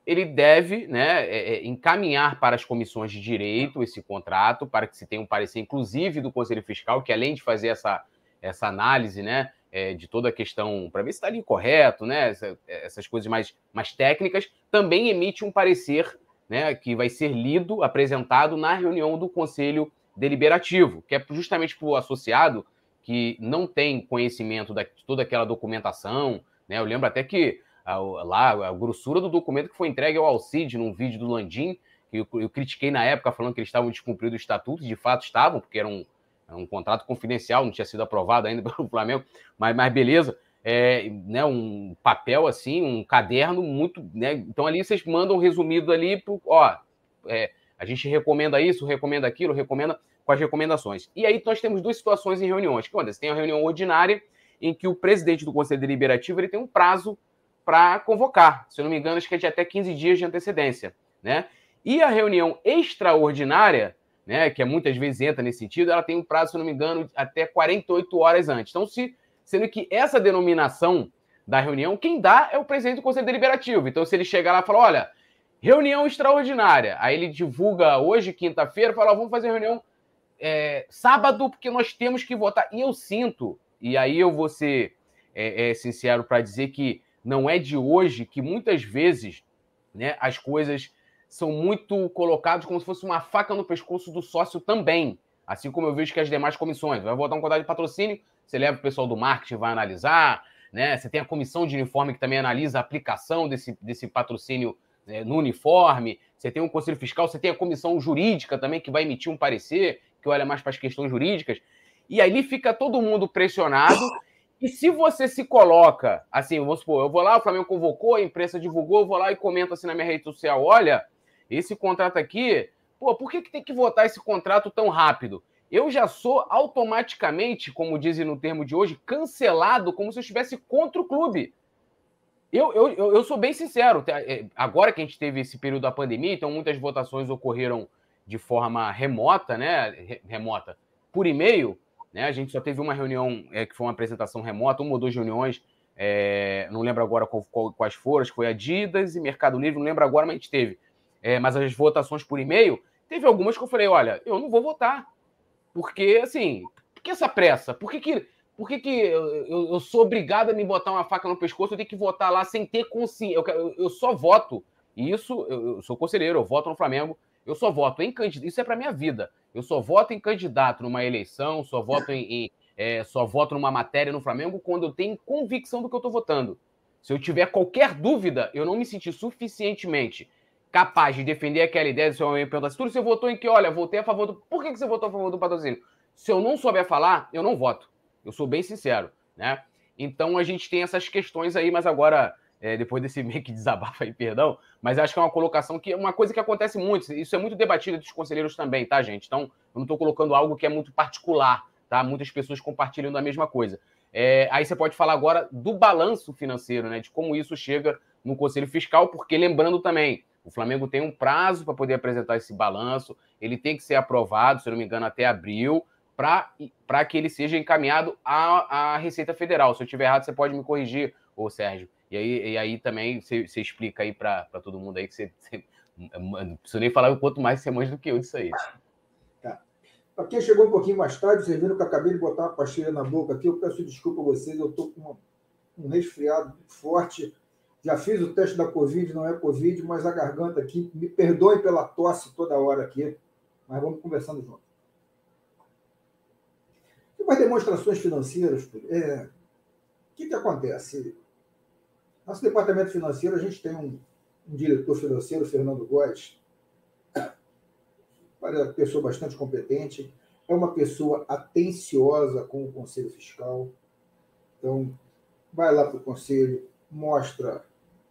ele deve né, é, é, encaminhar para as comissões de direito esse contrato, para que se tenha um parecer, inclusive do Conselho Fiscal, que além de fazer essa, essa análise né, é, de toda a questão, para ver se está ali correto, né, essa, essas coisas mais, mais técnicas, também emite um parecer né, que vai ser lido, apresentado na reunião do Conselho Deliberativo, que é justamente para o associado que não tem conhecimento de toda aquela documentação. Né, eu lembro até que a, lá a grossura do documento que foi entregue ao Alcide num vídeo do Landim, que eu, eu critiquei na época falando que eles estavam descumprindo o estatuto, de fato estavam, porque era um, era um contrato confidencial, não tinha sido aprovado ainda pelo Flamengo, mas, mas beleza. É, né, um papel assim, um caderno muito. Né, então ali vocês mandam resumido ali, pro, ó, é, a gente recomenda isso, recomenda aquilo, recomenda com as recomendações. E aí nós temos duas situações em reuniões. Que acontece? Tem a reunião ordinária, em que o presidente do Conselho Deliberativo ele tem um prazo para convocar. Se eu não me engano, acho que é de até 15 dias de antecedência. Né? E a reunião extraordinária, né, que é muitas vezes entra nesse sentido, ela tem um prazo, se eu não me engano, até 48 horas antes. Então, se, sendo que essa denominação da reunião, quem dá é o presidente do Conselho Deliberativo. Então, se ele chegar lá e falar, olha, reunião extraordinária, aí ele divulga hoje, quinta-feira, fala, vamos fazer reunião é, sábado, porque nós temos que votar. E eu sinto, e aí eu vou ser é, é, sincero para dizer que não é de hoje que muitas vezes né, as coisas são muito colocadas como se fosse uma faca no pescoço do sócio também. Assim como eu vejo que as demais comissões. Vai votar um contrato de patrocínio, você leva o pessoal do marketing, vai analisar, né? Você tem a comissão de uniforme que também analisa a aplicação desse, desse patrocínio né, no uniforme, você tem o conselho fiscal, você tem a comissão jurídica também que vai emitir um parecer, que olha mais para as questões jurídicas. E aí fica todo mundo pressionado e se você se coloca, assim, vamos supor, eu vou lá, o Flamengo convocou, a imprensa divulgou, eu vou lá e comento assim na minha rede social: olha, esse contrato aqui, pô, por que, que tem que votar esse contrato tão rápido? Eu já sou automaticamente, como dizem no termo de hoje, cancelado, como se eu estivesse contra o clube. Eu, eu, eu sou bem sincero, é, agora que a gente teve esse período da pandemia, então muitas votações ocorreram de forma remota, né? Remota, por e-mail. Né? A gente só teve uma reunião é, que foi uma apresentação remota, uma ou duas reuniões, é, não lembro agora qual, qual, quais foram, foi Adidas e Mercado Livre, não lembro agora, mas a gente teve. É, mas as votações por e-mail, teve algumas que eu falei, olha, eu não vou votar. Porque, assim, por que essa pressa? Por que, que, por que, que eu, eu, eu sou obrigado a me botar uma faca no pescoço? Eu tenho que votar lá sem ter consciência. Eu, eu, só voto, e isso, eu, sou conselheiro, eu voto no Flamengo, eu só voto em candidato. Isso é para minha vida. Eu só voto em candidato numa eleição, só voto em, em é, só voto numa matéria no Flamengo quando eu tenho convicção do que eu estou votando. Se eu tiver qualquer dúvida, eu não me sentir suficientemente capaz de defender aquela ideia, se eu me perguntar tudo, você votou em que? Olha, votei a favor do. Por que você votou a favor do patrocínio? Se eu não souber falar, eu não voto. Eu sou bem sincero, né? Então a gente tem essas questões aí, mas agora é, depois desse meio que desabafa aí, perdão, mas acho que é uma colocação que é uma coisa que acontece muito, isso é muito debatido entre os conselheiros também, tá, gente? Então, eu não estou colocando algo que é muito particular, tá? Muitas pessoas compartilham da mesma coisa. É, aí você pode falar agora do balanço financeiro, né? De como isso chega no Conselho Fiscal, porque lembrando também, o Flamengo tem um prazo para poder apresentar esse balanço, ele tem que ser aprovado, se não me engano, até abril, para que ele seja encaminhado à, à Receita Federal. Se eu estiver errado, você pode me corrigir, ô Sérgio. E aí, e aí também você, explica aí para todo mundo aí que você, Não preciso nem falar o quanto mais você manja do que eu disso aí. Tá. Para quem chegou um pouquinho mais tarde, vocês viram que eu acabei de botar uma pastilha na boca aqui. Eu peço desculpa a vocês, eu estou com um resfriado forte. Já fiz o teste da Covid, não é Covid, mas a garganta aqui, me perdoem pela tosse toda hora aqui, mas vamos conversando junto. Tem umas demonstrações financeiras, é, o que, que acontece? Nosso departamento financeiro, a gente tem um, um diretor financeiro, Fernando Góes, uma pessoa bastante competente, é uma pessoa atenciosa com o Conselho Fiscal. Então, vai lá para o Conselho, mostra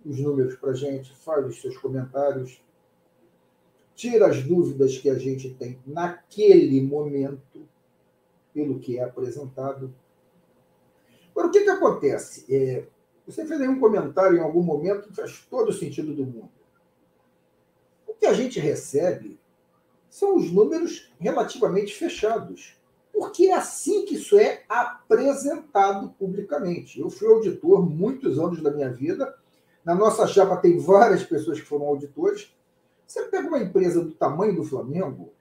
os números para a gente, faz os seus comentários, tira as dúvidas que a gente tem naquele momento, pelo que é apresentado. Agora, o que, que acontece? É, você fez aí um comentário em algum momento que faz todo o sentido do mundo. O que a gente recebe são os números relativamente fechados, porque é assim que isso é apresentado publicamente. Eu fui auditor muitos anos da minha vida, Na nossa chapa tem várias pessoas que foram auditores. Você pega uma empresa do tamanho do Flamengo,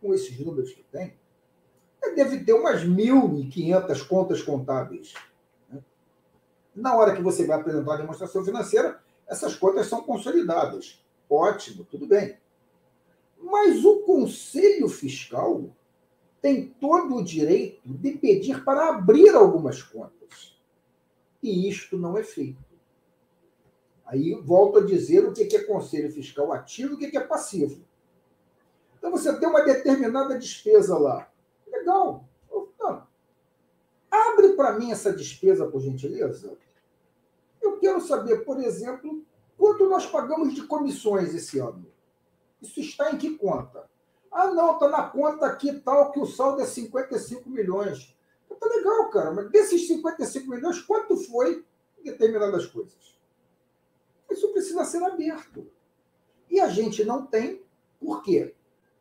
com esses números que tem, deve ter umas 1.500 contas contábeis. Na hora que você vai apresentar a demonstração financeira, essas contas são consolidadas. Ótimo, tudo bem. Mas o Conselho Fiscal tem todo o direito de pedir para abrir algumas contas. E isto não é feito. Aí volto a dizer o que é conselho fiscal ativo e o que é passivo. Então você tem uma determinada despesa lá. Legal. Para mim essa despesa, por gentileza. Eu quero saber, por exemplo, quanto nós pagamos de comissões esse ano. Isso está em que conta? Ah, não, está na conta aqui tal que o saldo é 55 milhões. Tá legal, cara, mas desses 55 milhões, quanto foi em determinadas coisas? Isso precisa ser aberto. E a gente não tem, por quê?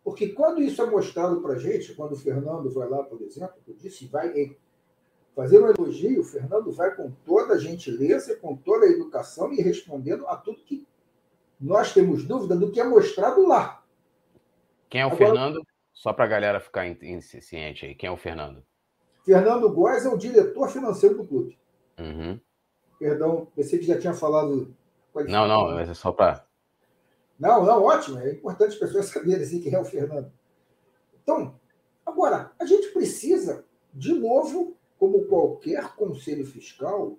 Porque quando isso é mostrado para a gente, quando o Fernando vai lá, por exemplo, eu disse, vai fazer um elogio, o Fernando vai com toda a gentileza, com toda a educação e respondendo a tudo que nós temos dúvida do que é mostrado lá. Quem é o Agora, Fernando? Só para a galera ficar ciente aí, quem é o Fernando? Fernando Góes é o diretor financeiro do clube. Uhum. Perdão, pensei que já tinha falado. Não, não, mas é só para. Não, não, ótimo. É importante as pessoas saberem assim, quem é o Fernando. Então, agora, a gente precisa, de novo, como qualquer conselho fiscal,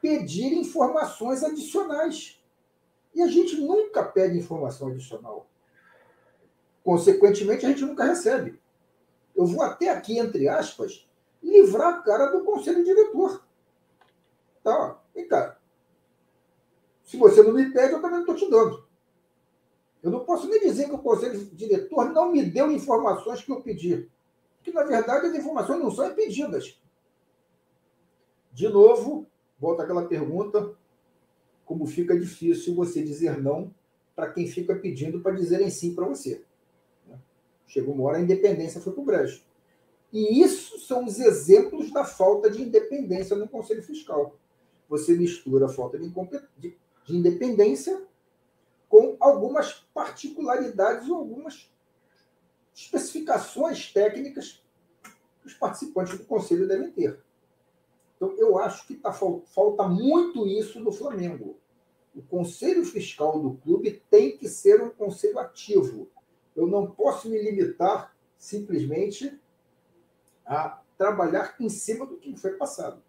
pedir informações adicionais. E a gente nunca pede informação adicional. Consequentemente, a gente nunca recebe. Eu vou até aqui, entre aspas, livrar a cara do conselho diretor. Tá, vem cá. Se você não me pede, eu também não estou te dando. Eu não posso nem dizer que o conselho diretor não me deu informações que eu pedi. Porque, na verdade, as informações não são pedidas. De novo, volta àquela pergunta: como fica difícil você dizer não para quem fica pedindo para dizerem sim para você. Chegou uma hora a independência foi para o brejo. E isso são os exemplos da falta de independência no Conselho Fiscal. Você mistura a falta de, de, de independência com algumas particularidades ou algumas especificações técnicas que os participantes do Conselho devem ter. Então, eu acho que tá, falta muito isso no Flamengo. O Conselho Fiscal do clube tem que ser um conselho ativo. Eu não posso me limitar simplesmente a trabalhar em cima do que foi passado.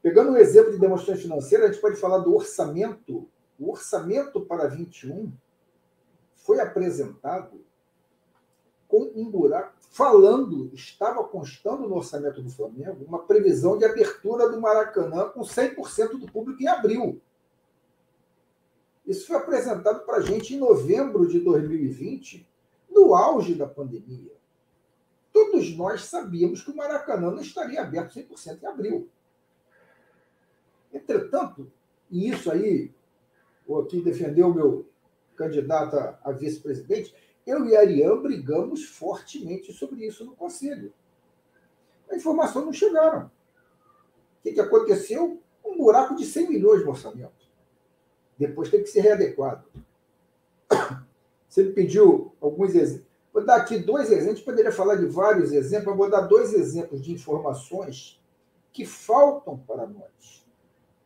Pegando o um exemplo de demonstração financeira, a gente pode falar do orçamento. O orçamento para 21 foi apresentado com um buraco, falando, estava constando no orçamento do Flamengo uma previsão de abertura do Maracanã com 100% do público em abril. Isso foi apresentado para a gente em novembro de 2020, no auge da pandemia. Todos nós sabíamos que o Maracanã não estaria aberto 100% em abril. Entretanto, e isso aí, vou aqui defender o meu candidato a vice-presidente, eu e a Ariane brigamos fortemente sobre isso no Conselho. A informação não chegaram. O que, que aconteceu? Um buraco de 100 milhões no orçamento. Depois tem que ser readequado. Você me pediu alguns exemplos. Vou dar aqui dois exemplos, poderia falar de vários exemplos, mas vou dar dois exemplos de informações que faltam para nós.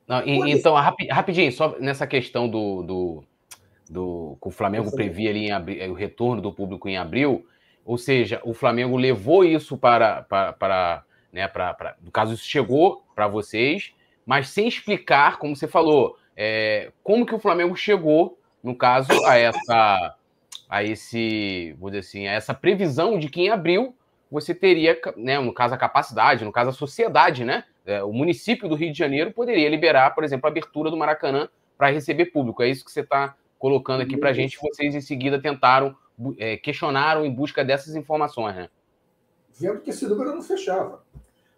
Não, então, rapidinho, só nessa questão do, do, do que o Flamengo previa ali abril, o retorno do público em abril, ou seja, o Flamengo levou isso para, para, para né, para, para, no caso, isso chegou para vocês, mas sem explicar, como você falou, é, como que o Flamengo chegou, no caso, a essa, a esse, vou dizer assim, a essa previsão de que em abril você teria, né, no caso a capacidade, no caso a sociedade, né, é, o município do Rio de Janeiro poderia liberar, por exemplo, a abertura do Maracanã para receber público. É isso que você está colocando aqui para a gente. Vocês em seguida tentaram, é, questionaram em busca dessas informações, né? Vendo que esse número não fechava.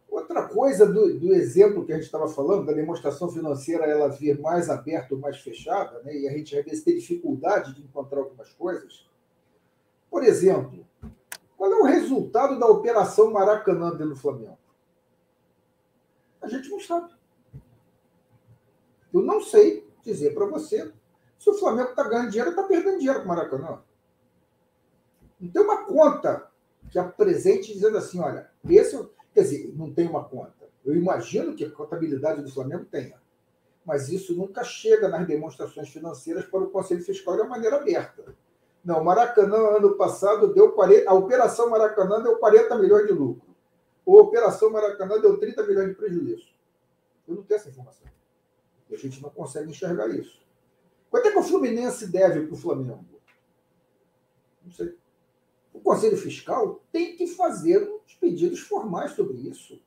Outra coisa do, do exemplo que a gente estava falando, da demonstração financeira ela vir mais aberta ou mais fechada, né, e a gente às vezes tem dificuldade de encontrar algumas coisas. Por exemplo, qual é o resultado da operação Maracanã dentro do Flamengo? A gente não sabe. Eu não sei dizer para você se o Flamengo está ganhando dinheiro ou está perdendo dinheiro com o Maracanã. Não tem uma conta que apresente dizendo assim, olha, esse, quer dizer, não tem uma conta. Eu imagino que a contabilidade do Flamengo tenha. Mas isso nunca chega nas demonstrações financeiras para o Conselho Fiscal de uma maneira aberta. Não, Maracanã, ano passado, deu 40, a Operação Maracanã deu 40 milhões de lucro. A Operação Maracanã deu 30 milhões de prejuízo. Eu não tenho essa informação. A gente não consegue enxergar isso. Quanto é que o Fluminense deve para o Flamengo? Não sei. O Conselho Fiscal tem que fazer os pedidos formais sobre isso.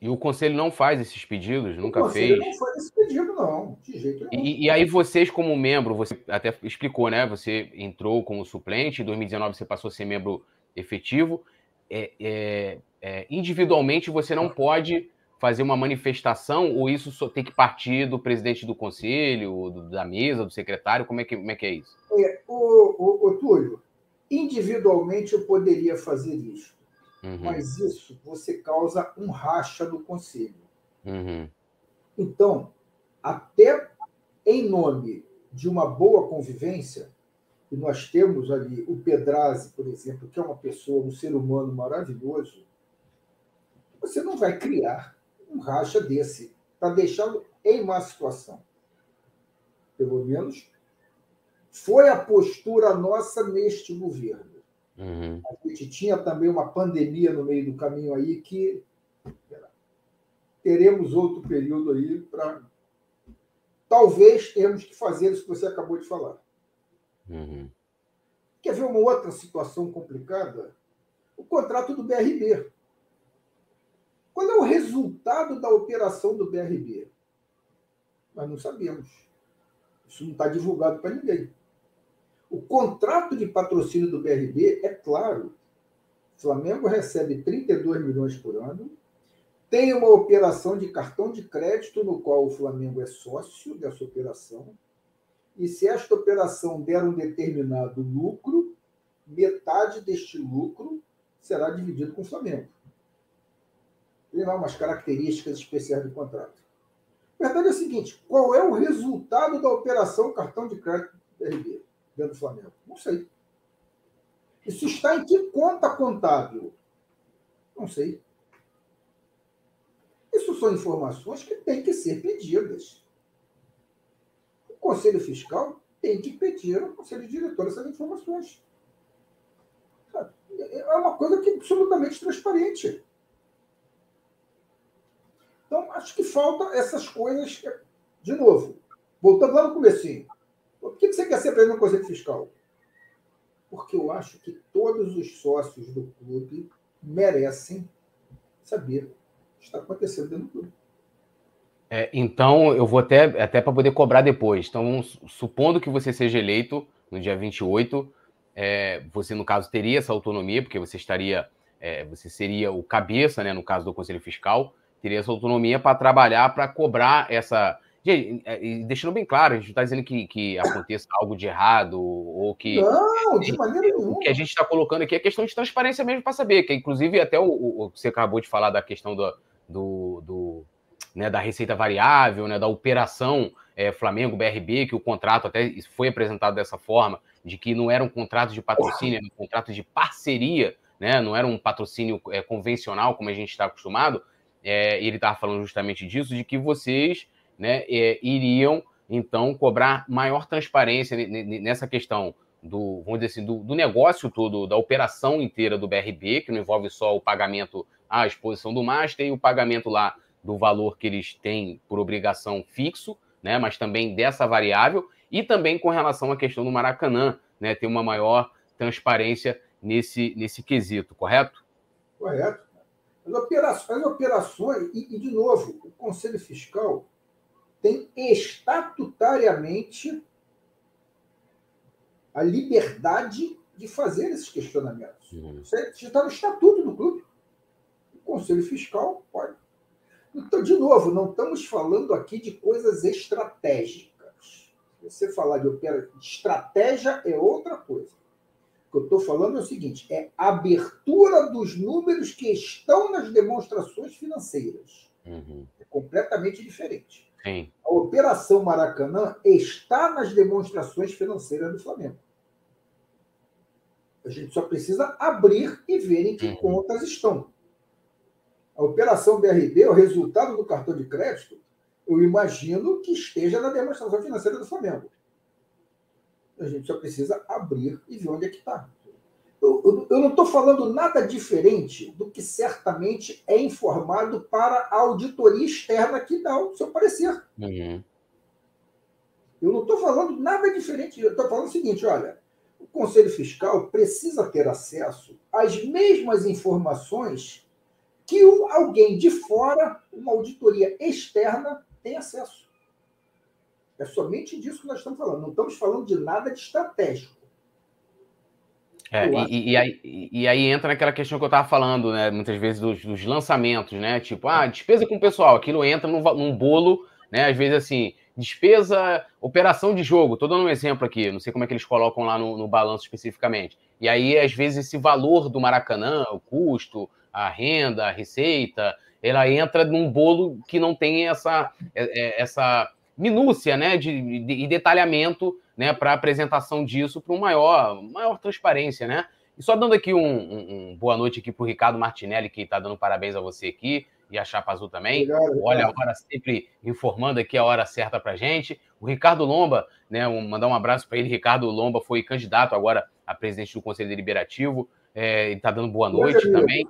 E o Conselho não faz esses pedidos, o nunca fez. não faz esse pedido, não, de jeito nenhum. E, e, aí vocês, como membro, você até explicou, né? Você entrou como suplente, em 2019 você passou a ser membro efetivo. É, é, é, individualmente você não pode fazer uma manifestação ou isso só tem que partir do presidente do conselho, do, da mesa, do secretário? Como é que, como é, que é isso? É, o, o, o Túlio, individualmente eu poderia fazer isso Uhum. Mas isso você causa um racha no conselho. Uhum. Então, até em nome de uma boa convivência, e nós temos ali o Pedrazi, por exemplo, que é uma pessoa, um ser humano maravilhoso, você não vai criar um racha desse para deixá-lo em má situação. Pelo menos foi a postura nossa neste governo. Uhum. A gente tinha também uma pandemia no meio do caminho aí que teremos outro período aí para. Talvez temos que fazer isso que você acabou de falar. Uhum. Quer ver uma outra situação complicada? O contrato do BRB. Qual é o resultado da operação do BRB? Nós não sabemos. Isso não está divulgado para ninguém. O contrato de patrocínio do BRB é claro. O Flamengo recebe 32 milhões por ano, tem uma operação de cartão de crédito no qual o Flamengo é sócio dessa operação. E se esta operação der um determinado lucro, metade deste lucro será dividido com o Flamengo. Tem lá umas características especiais do contrato. A verdade é a seguinte: qual é o resultado da operação cartão de crédito do BRB? dentro do Flamengo? Não sei. Isso está em que conta contábil? Não sei. Isso são informações que têm que ser pedidas. O Conselho Fiscal tem que pedir ao Conselho Diretor essas informações. É uma coisa que é absolutamente transparente. Então, acho que falta essas coisas. De novo, voltando lá no comecinho. Por que você quer ser presidente do Conselho Fiscal? Porque eu acho que todos os sócios do clube merecem saber o que está acontecendo dentro do clube. É, então, eu vou até, até para poder cobrar depois. Então, supondo que você seja eleito no dia 28, é, você, no caso, teria essa autonomia, porque você estaria, é, você seria o cabeça, né, no caso do Conselho Fiscal, teria essa autonomia para trabalhar, para cobrar essa, Gente, é, deixando bem claro, a gente não está dizendo que, que aconteça algo de errado ou que. Não, de maneira nenhuma. O que a gente está colocando aqui é questão de transparência mesmo para saber, que inclusive até o, o, você acabou de falar da questão do, do, do né, da receita variável, né, da operação é, Flamengo BRB, que o contrato até foi apresentado dessa forma, de que não era um contrato de patrocínio, era um contrato de parceria, né, não era um patrocínio é, convencional, como a gente está acostumado. É, ele estava falando justamente disso, de que vocês né, é, iriam então cobrar maior transparência nessa questão do, vamos dizer assim, do, do, negócio todo, da operação inteira do BRB, que não envolve só o pagamento à exposição do master e o pagamento lá do valor que eles têm por obrigação fixo, né, mas também dessa variável, e também com relação à questão do Maracanã, né, ter uma maior transparência nesse, nesse quesito, correto? Correto. As operações, as operações e, e, de novo, o Conselho Fiscal tem estatutariamente a liberdade de fazer esses questionamentos. Uhum. Isso está no estatuto do clube. O Conselho Fiscal pode. Então, de novo, não estamos falando aqui de coisas estratégicas. Você falar de estratégia é outra coisa. O que eu estou falando é o seguinte: é abertura dos números que estão nas demonstrações financeiras. Uhum. É completamente diferente. Sim. A Operação Maracanã está nas demonstrações financeiras do Flamengo. A gente só precisa abrir e ver em que uhum. contas estão. A Operação BRB, o resultado do cartão de crédito, eu imagino que esteja na demonstração financeira do Flamengo. A gente só precisa abrir e ver onde é que está. Eu, eu, eu, não estou falando nada diferente do que certamente é informado para a auditoria externa que dá o seu parecer. Uhum. Eu não estou falando nada diferente. Eu estou falando o seguinte: olha, o Conselho Fiscal precisa ter acesso às mesmas informações que alguém de fora, uma auditoria externa, tem acesso. É somente disso que nós estamos falando. Não estamos falando de nada de estratégico. É, e, e, aí, e, aí, entra naquela questão que eu estava falando, né? Muitas vezes dos, dos, lançamentos, né? Tipo, ah, despesa com o pessoal, aquilo entra num, num bolo, né? Às vezes assim, despesa, operação de jogo. Estou dando um exemplo aqui, não sei como é que eles colocam lá no, no balanço especificamente. E aí, às vezes, esse valor do Maracanã, o custo, a renda, a receita, ela entra num bolo que não tem essa, é, é, essa minúcia, né? De, de, de detalhamento né, para apresentação disso para uma maior, maior transparência, né? E só dando aqui um, um, um boa noite aqui para o Ricardo Martinelli, que está dando parabéns a você aqui, e a Chapa Azul também. Obrigado, Olha a hora sempre informando aqui a hora certa para gente. O Ricardo Lomba, né, um, mandar um abraço para ele. Ricardo Lomba foi candidato agora a presidente do Conselho Deliberativo. É, ele está dando boa noite também.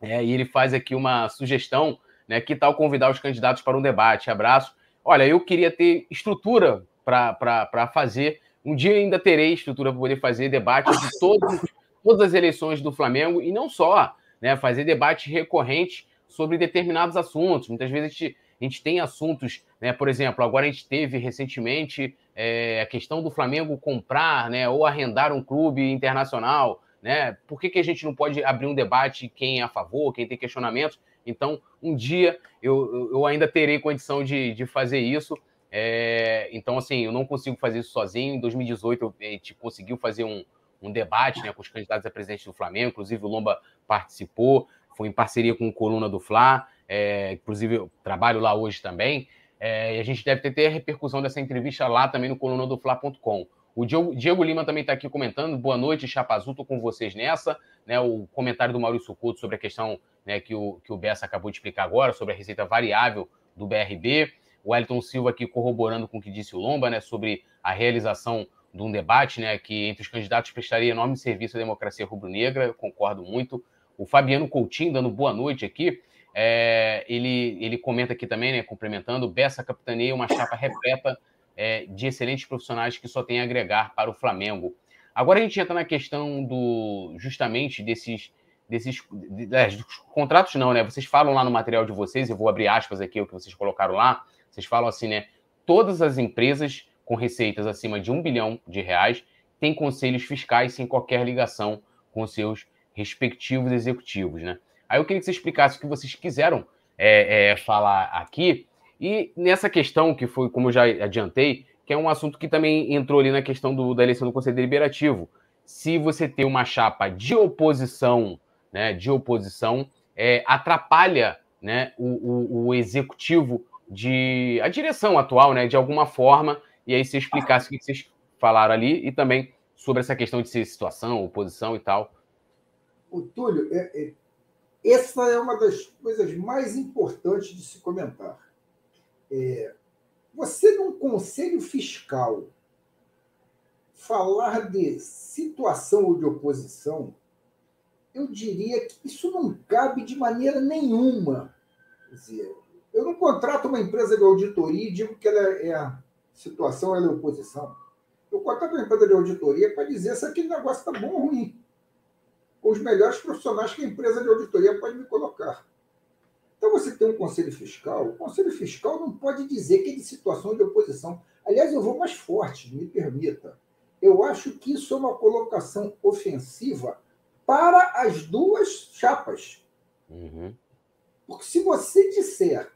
É, e ele faz aqui uma sugestão, né? Que tal convidar os candidatos para um debate? Abraço. Olha, eu queria ter estrutura para fazer. Um dia ainda terei estrutura para poder fazer debate de todos, todas as eleições do Flamengo e não só, né? Fazer debate recorrente sobre determinados assuntos. Muitas vezes a gente, a gente tem assuntos, né? Por exemplo, agora a gente teve recentemente é, a questão do Flamengo comprar, né? Ou arrendar um clube internacional, né? Por que, que a gente não pode abrir um debate quem é a favor, quem tem questionamentos? Então, um dia eu, eu ainda terei condição de, de fazer isso. É, então, assim, eu não consigo fazer isso sozinho. Em 2018, a gente conseguiu fazer um, um debate né, com os candidatos a presidente do Flamengo, inclusive o Lomba participou, foi em parceria com o Coluna do Fla, é, inclusive eu trabalho lá hoje também. É, e a gente deve ter, ter a repercussão dessa entrevista lá também no colunadofla.com. O Diego, Lima também está aqui comentando. Boa noite, Chapa Azul, estou com vocês nessa. Né, o comentário do Maurício Couto sobre a questão né, que, o, que o Bessa acabou de explicar agora, sobre a receita variável do BRB o Wellington Silva aqui corroborando com o que disse o Lomba, né, sobre a realização de um debate, né, que entre os candidatos prestaria enorme serviço à democracia rubro-negra, concordo muito. O Fabiano Coutinho, dando boa noite aqui, é, ele, ele comenta aqui também, né, complementando, Bessa capitaneia uma chapa repleta é, de excelentes profissionais que só tem a agregar para o Flamengo. Agora a gente entra na questão do justamente desses desses é, contratos não, né? Vocês falam lá no material de vocês, eu vou abrir aspas aqui o que vocês colocaram lá, vocês falam assim, né? Todas as empresas com receitas acima de um bilhão de reais têm conselhos fiscais sem qualquer ligação com seus respectivos executivos, né? Aí eu queria que você explicasse o que vocês quiseram é, é, falar aqui e nessa questão que foi, como já adiantei, que é um assunto que também entrou ali na questão do, da eleição do Conselho Deliberativo. Se você tem uma chapa de oposição, né, de oposição, é, atrapalha né, o, o, o executivo de a direção atual, né, de alguma forma, e aí se explicasse o que vocês falaram ali e também sobre essa questão de ser situação, oposição e tal. O Túlio, é, é, essa é uma das coisas mais importantes de se comentar. É, você, num conselho fiscal, falar de situação ou de oposição, eu diria que isso não cabe de maneira nenhuma. Quer dizer, eu não contrato uma empresa de auditoria e digo que ela é a situação, ela é oposição. Eu contrato uma empresa de auditoria para dizer se aquele negócio está bom ou ruim. Com os melhores profissionais que a empresa de auditoria pode me colocar. Então, você tem um conselho fiscal. O conselho fiscal não pode dizer que é de situação de oposição. Aliás, eu vou mais forte, me permita. Eu acho que isso é uma colocação ofensiva para as duas chapas. Uhum. Porque se você disser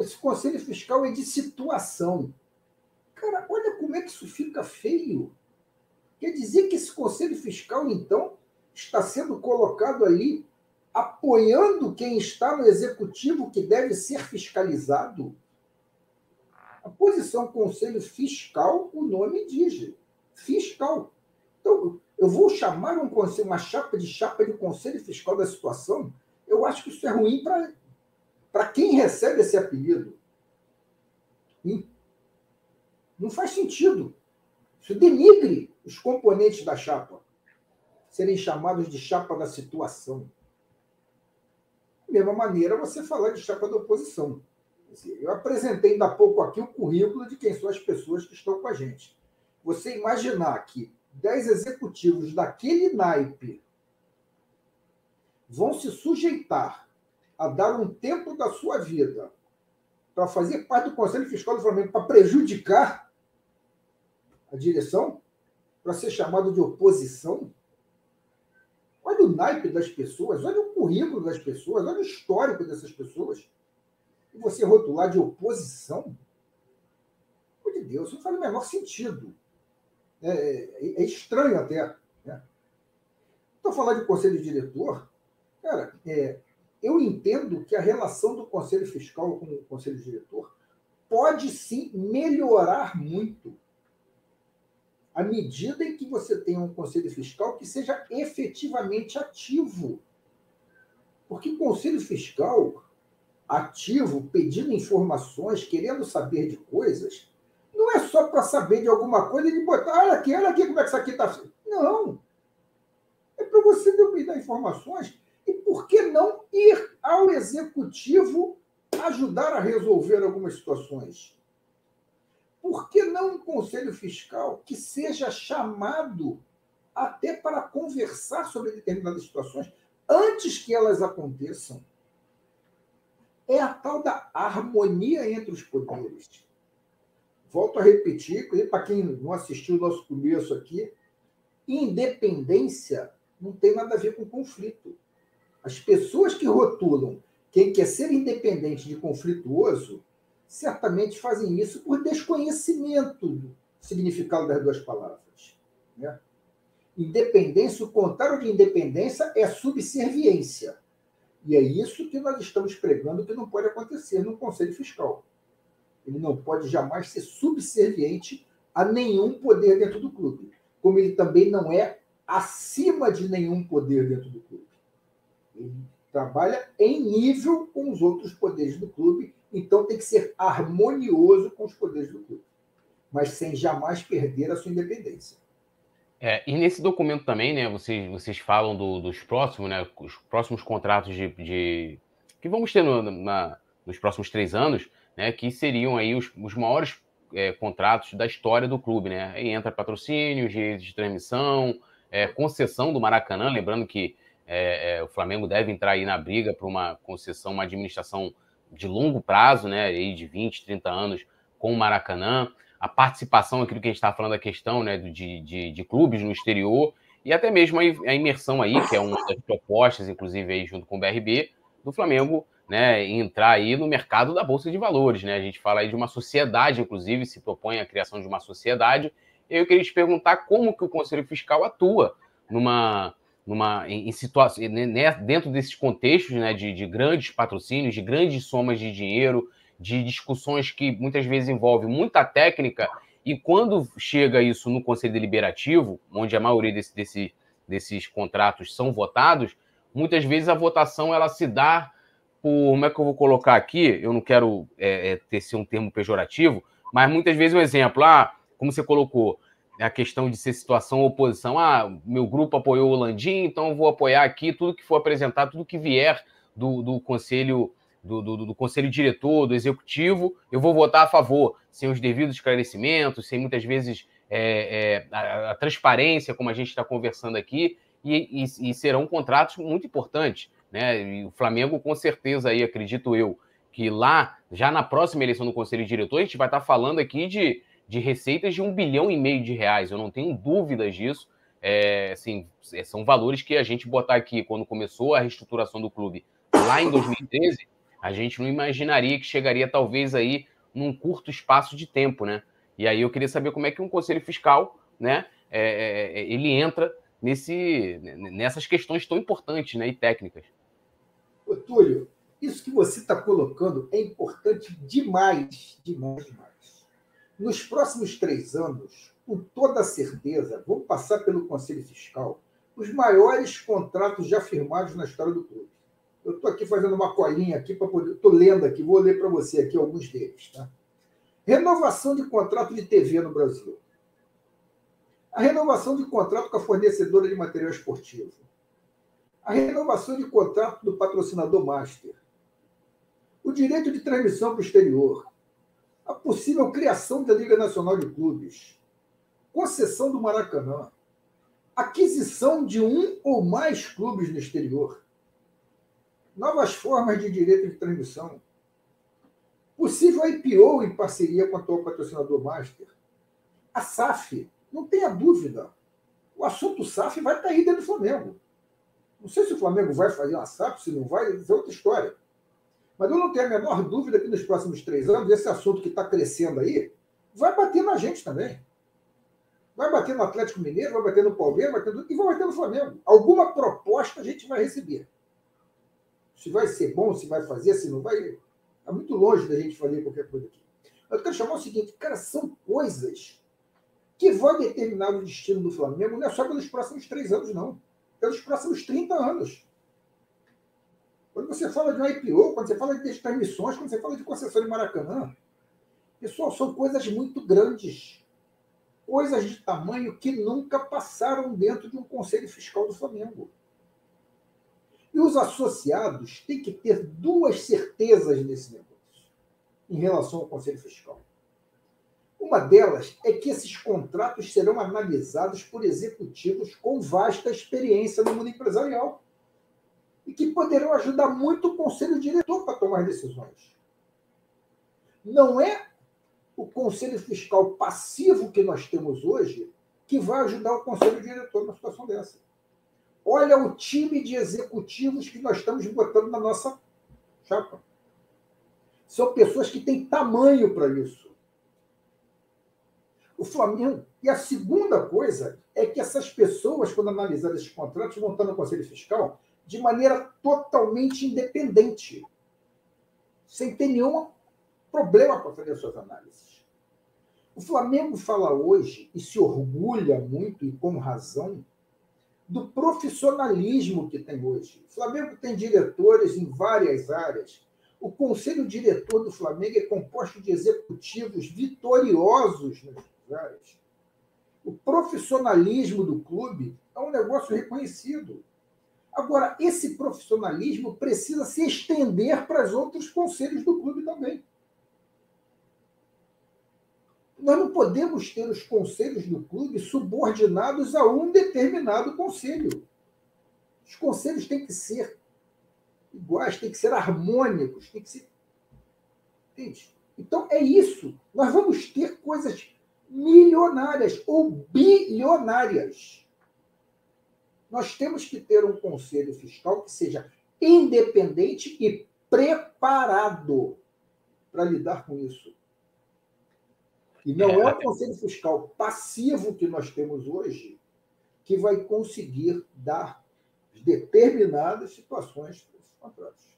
esse conselho fiscal é de situação. Cara, olha como é que isso fica feio. Quer dizer que esse conselho fiscal, então, está sendo colocado ali apoiando quem está no executivo que deve ser fiscalizado? A posição conselho fiscal, o nome diz. Fiscal. Então, eu vou chamar um conselho, uma chapa de chapa de conselho fiscal da situação. Eu acho que isso é ruim para quem recebe esse apelido. Não faz sentido. Isso denigre os componentes da chapa serem chamados de chapa da situação. Mesma maneira, você falar de chapa da oposição. Eu apresentei ainda há pouco aqui o currículo de quem são as pessoas que estão com a gente. Você imaginar que dez executivos daquele naipe vão se sujeitar a dar um tempo da sua vida para fazer parte do Conselho Fiscal do Flamengo para prejudicar a direção, para ser chamado de oposição. Olha o naipe das pessoas, olha o currículo das pessoas, olha o histórico dessas pessoas. E você rotular de oposição? Por de Deus, não faz o menor sentido. É, é, é estranho até. Né? Então, falar de conselho diretor, cara, é, eu entendo que a relação do conselho fiscal com o conselho diretor pode sim melhorar muito à medida em que você tem um conselho fiscal que seja efetivamente ativo. Porque conselho fiscal ativo, pedindo informações, querendo saber de coisas, não é só para saber de alguma coisa e botar, olha aqui, olha aqui como é que isso aqui está. Não. É para você dominar informações e por que não ir ao executivo ajudar a resolver algumas situações? Por que não um conselho fiscal que seja chamado até para conversar sobre determinadas situações antes que elas aconteçam? É a tal da harmonia entre os poderes. Volto a repetir, para quem não assistiu o nosso começo aqui, independência não tem nada a ver com conflito. As pessoas que rotulam quem quer ser independente de conflituoso certamente fazem isso por desconhecimento do significado das duas palavras. Né? Independência, o contrário de independência é subserviência. E é isso que nós estamos pregando que não pode acontecer no Conselho Fiscal. Ele não pode jamais ser subserviente a nenhum poder dentro do clube. Como ele também não é acima de nenhum poder dentro do clube. Ele trabalha em nível com os outros poderes do clube então tem que ser harmonioso com os poderes do clube, mas sem jamais perder a sua independência. É, e nesse documento também, né, vocês, vocês falam do, dos próximos, né, os próximos contratos de, de que vamos ter no, na, nos próximos três anos, né, que seriam aí os, os maiores é, contratos da história do clube, né? Aí entra patrocínio, direitos de transmissão, é, concessão do Maracanã, lembrando que é, é o Flamengo deve entrar aí na briga para uma concessão, uma administração de longo prazo, né, de 20, 30 anos com o Maracanã, a participação, aquilo que a gente está falando, a questão né, de, de, de, clubes no exterior, e até mesmo a, a imersão aí, que é uma das propostas, inclusive aí junto com o BRB, do Flamengo né, entrar aí no mercado da Bolsa de Valores. Né? A gente fala aí de uma sociedade, inclusive, se propõe a criação de uma sociedade. Eu queria te perguntar como que o Conselho Fiscal atua numa, numa, em, em situação, né, dentro desses contextos né, de, de, grandes patrocínios, de grandes somas de dinheiro, de discussões que muitas vezes envolvem muita técnica, e quando chega isso no Conselho Deliberativo, onde a maioria desse, desse, desses contratos são votados, muitas vezes a votação ela se dá por, como é que eu vou colocar aqui? Eu não quero é, é, ter um termo pejorativo, mas muitas vezes um exemplo, ah, como você colocou, a questão de ser situação ou oposição. Ah, meu grupo apoiou o Landim, então vou apoiar aqui tudo que for apresentado, tudo que vier do, do conselho do, do, do, conselho diretor, do executivo, eu vou votar a favor, sem os devidos esclarecimentos, sem muitas vezes é, é, a, a, transparência, como a gente está conversando aqui, e, e, e, serão contratos muito importantes. Né? E o Flamengo, com certeza, aí, acredito eu, que lá, já na próxima eleição do conselho diretor, a gente vai estar tá falando aqui de de receitas de um bilhão e meio de reais. Eu não tenho dúvidas disso. É, assim, é, são valores que a gente botar aqui quando começou a reestruturação do clube lá em 2013, a gente não imaginaria que chegaria talvez aí num curto espaço de tempo, né? E aí eu queria saber como é que um conselho fiscal, né, é, é, é ele entra nesse, nessas questões tão importantes, né, e técnicas. Ô, Túlio, isso que você está colocando é importante demais, demais, demais. Nos próximos três anos, com toda certeza, vão passar pelo Conselho Fiscal os maiores contratos já firmados na história do clube. Eu estou aqui fazendo uma colinha aqui para poder. Estou lendo aqui, vou ler para você aqui alguns deles. Tá? Renovação de contrato de TV no Brasil. A renovação de contrato com a fornecedora de material esportivo. A renovação de contrato do patrocinador master. O direito de transmissão para o exterior. Possível criação da Liga Nacional de Clubes. Concessão do Maracanã. Aquisição de um ou mais clubes no exterior novas formas de direito de transmissão, possível IPO em parceria com o atual patrocinador master, a SAF, não tenha dúvida, o assunto SAF vai cair dentro do Flamengo. Não sei se o Flamengo vai fazer uma SAF, se não vai, é outra história. Mas eu não tenho a menor dúvida que nos próximos três anos, esse assunto que está crescendo aí, vai bater na gente também. Vai bater no Atlético Mineiro, vai bater no Palmeiras, vai bater e vai bater no Flamengo. Alguma proposta a gente vai receber se vai ser bom, se vai fazer, se não vai. Está muito longe da gente fazer qualquer coisa aqui. Eu quero chamar o seguinte, cara, são coisas que vão determinar o destino do Flamengo não é só pelos próximos três anos, não. Pelos próximos 30 anos. Quando você fala de um IPO, quando você fala de transmissões, quando você fala de concessão de Maracanã, pessoal, são coisas muito grandes. Coisas de tamanho que nunca passaram dentro de um conselho fiscal do Flamengo. E os associados têm que ter duas certezas nesse negócio em relação ao Conselho Fiscal. Uma delas é que esses contratos serão analisados por executivos com vasta experiência no mundo empresarial e que poderão ajudar muito o conselho diretor para tomar decisões. Não é o conselho fiscal passivo que nós temos hoje que vai ajudar o conselho diretor numa situação dessa. Olha o time de executivos que nós estamos botando na nossa chapa. São pessoas que têm tamanho para isso. O Flamengo. E a segunda coisa é que essas pessoas, quando analisar esses contratos, estar no Conselho Fiscal de maneira totalmente independente, sem ter nenhum problema para fazer suas análises. O Flamengo fala hoje e se orgulha muito, e com razão, do profissionalismo que tem hoje. O Flamengo tem diretores em várias áreas. O conselho diretor do Flamengo é composto de executivos vitoriosos nas áreas. O profissionalismo do clube é um negócio reconhecido. Agora, esse profissionalismo precisa se estender para os outros conselhos do clube também. Nós não podemos ter os conselhos do clube subordinados a um determinado conselho. Os conselhos têm que ser iguais, têm que ser harmônicos, têm que ser. Entende? Então é isso. Nós vamos ter coisas milionárias ou bilionárias. Nós temos que ter um conselho fiscal que seja independente e preparado para lidar com isso. E não é, é o Conselho Fiscal passivo que nós temos hoje que vai conseguir dar determinadas situações para esses contratos.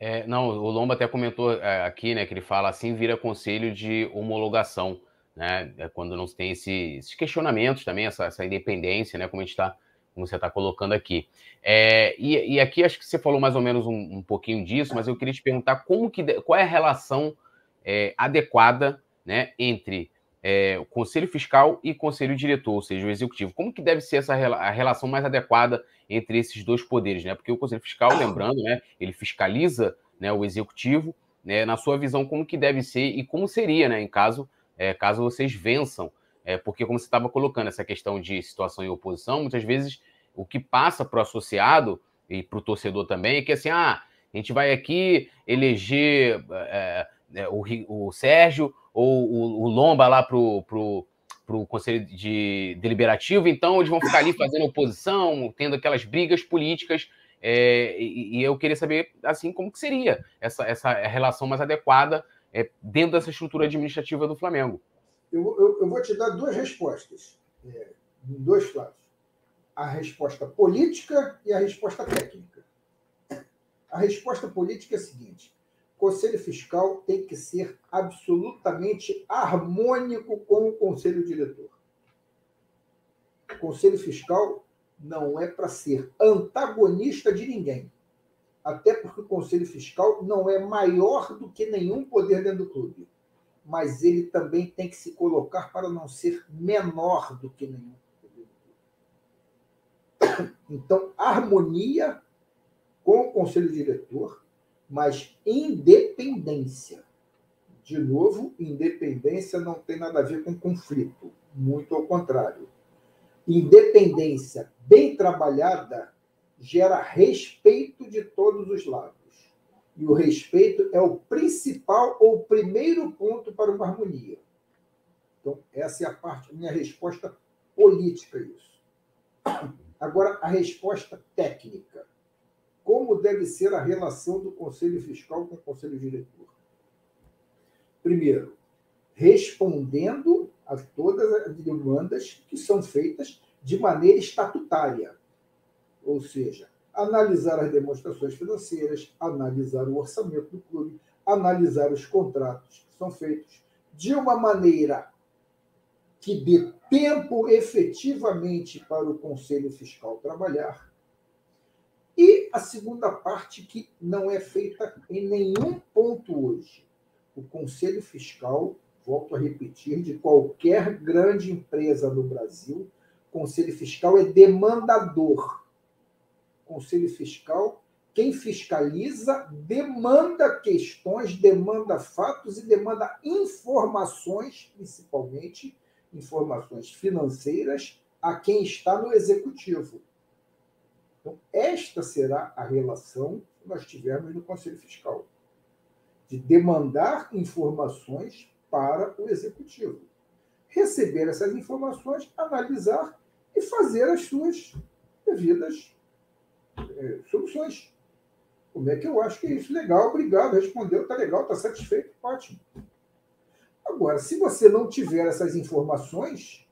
É, não, o Lomba até comentou é, aqui, né, que ele fala assim, vira conselho de homologação, né, é quando não tem esse, esses questionamentos também, essa, essa independência, né, como a gente está, como você está colocando aqui. É, e, e, aqui acho que você falou mais ou menos um, um, pouquinho disso, mas eu queria te perguntar como que, qual é a relação é, adequada né, entre é, o conselho fiscal e conselho diretor, ou seja, o executivo. Como que deve ser essa a relação mais adequada entre esses dois poderes, né? Porque o conselho fiscal, lembrando, né, ele fiscaliza né, o executivo, né, na sua visão, como que deve ser e como seria, né, em caso, é, caso vocês vençam. É, porque, como você estava colocando, essa questão de situação em oposição, muitas vezes o que passa para o associado e para o torcedor também é que assim, ah, a gente vai aqui eleger é, o, o Sérgio ou o, o Lomba lá pro, pro, pro Conselho de Deliberativo, então eles vão ficar ali fazendo oposição, tendo aquelas brigas políticas, é, e, e, eu queria saber, assim, como que seria essa, essa relação mais adequada é, dentro dessa estrutura administrativa do Flamengo. Eu, eu, eu vou te dar duas respostas, é, dois lados. A resposta política e a resposta técnica. A resposta política é a seguinte: Conselho Fiscal tem que ser absolutamente harmônico com o Conselho Diretor. O Conselho Fiscal não é para ser antagonista de ninguém. Até porque o Conselho Fiscal não é maior do que nenhum poder dentro do clube. Mas ele também tem que se colocar para não ser menor do que nenhum Então, harmonia com o Conselho Diretor, mas independência. De novo, independência não tem nada a ver com conflito, muito ao contrário Independência bem trabalhada gera respeito de todos os lados. E o respeito é o principal ou primeiro ponto para uma harmonia. Então, essa é a parte, minha resposta política a isso. Agora, a resposta técnica. Como deve ser a relação do Conselho Fiscal com o Conselho Diretor? Primeiro, respondendo a todas as demandas que são feitas de maneira estatutária. Ou seja, analisar as demonstrações financeiras, analisar o orçamento do clube, analisar os contratos que são feitos de uma maneira que dê tempo efetivamente para o Conselho Fiscal trabalhar. E a segunda parte, que não é feita em nenhum ponto hoje. O Conselho Fiscal volto a repetir, de qualquer grande empresa no Brasil, Conselho Fiscal é demandador. Conselho Fiscal, quem fiscaliza, demanda questões, demanda fatos e demanda informações, principalmente informações financeiras, a quem está no executivo. Então, esta será a relação que nós tivermos no Conselho Fiscal, de demandar informações para o executivo. Receber essas informações, analisar e fazer as suas devidas é, soluções. Como é que eu acho que é isso? Legal, obrigado, respondeu, tá legal, tá satisfeito, ótimo. Agora, se você não tiver essas informações,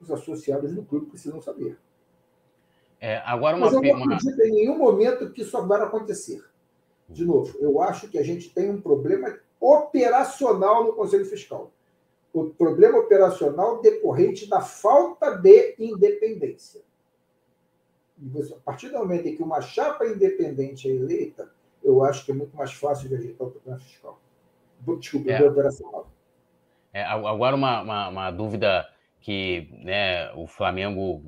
os associados do clube precisam saber. É, agora uma, Mas eu não acredito em nenhum momento que isso vai acontecer. De novo, eu acho que a gente tem um problema operacional no Conselho Fiscal. O problema operacional decorrente da falta de independência. Você, a partir do momento em que uma chapa independente é eleita, eu acho que é muito mais fácil de ajeitar o problema fiscal. Desculpa, é. operacional. É, agora, uma, uma, uma, dúvida que né, o Flamengo.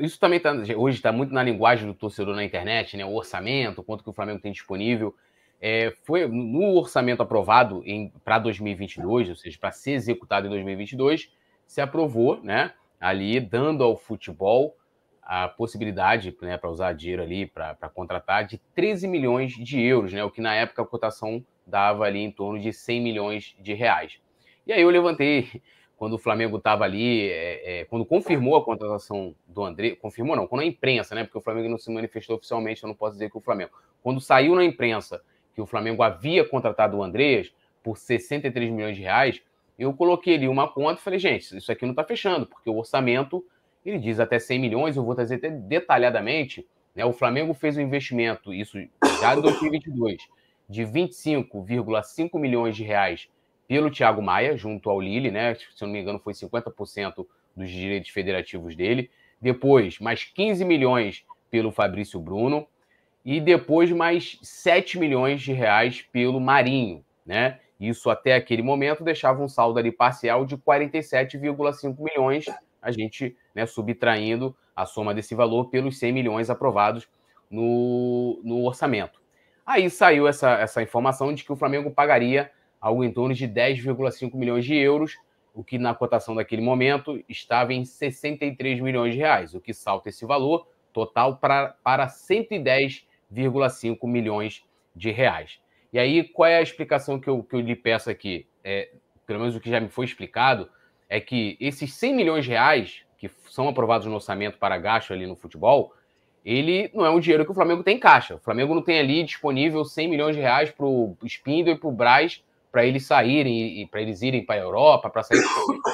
Isso também tá, hoje está muito na linguagem do torcedor na internet, né? O orçamento, quanto que o Flamengo tem disponível é, foi no orçamento aprovado para 2022, ou seja, para ser executado em 2022, se aprovou, né, ali dando ao futebol a possibilidade, né, para usar dinheiro ali para contratar de 13 milhões de euros, né, o que na época a cotação dava ali em torno de 100 milhões de reais. E aí eu levantei quando o Flamengo estava ali, é, é, quando confirmou a contratação do André, confirmou não, quando a imprensa, né, porque o Flamengo não se manifestou oficialmente, eu não posso dizer que o Flamengo, quando saiu na imprensa que o Flamengo havia contratado o Andreas por 63 milhões de reais, eu coloquei ali uma conta e falei, gente, isso aqui não está fechando, porque o orçamento, ele diz até 100 milhões, eu vou trazer detalhadamente, né, o Flamengo fez um investimento, isso já em 2022, de 25,5 milhões de reais pelo Thiago Maia, junto ao Lille, né, se eu não me engano foi 50% dos direitos federativos dele, depois mais 15 milhões pelo Fabrício Bruno, e depois mais 7 milhões de reais pelo Marinho, né? Isso até aquele momento deixava um saldo ali parcial de 47,5 milhões, a gente né, subtraindo a soma desse valor pelos 100 milhões aprovados no, no orçamento. Aí saiu essa, essa informação de que o Flamengo pagaria algo em torno de 10,5 milhões de euros, o que na cotação daquele momento estava em 63 milhões de reais, o que salta esse valor total para, para 110 1,5 milhões de reais. E aí, qual é a explicação que eu, que eu lhe peço aqui? É, pelo menos o que já me foi explicado, é que esses 100 milhões de reais que são aprovados no orçamento para gasto ali no futebol, ele não é um dinheiro que o Flamengo tem em caixa. O Flamengo não tem ali disponível 100 milhões de reais para o Spindle e para o Braz para eles saírem e para eles irem para a Europa, para sair.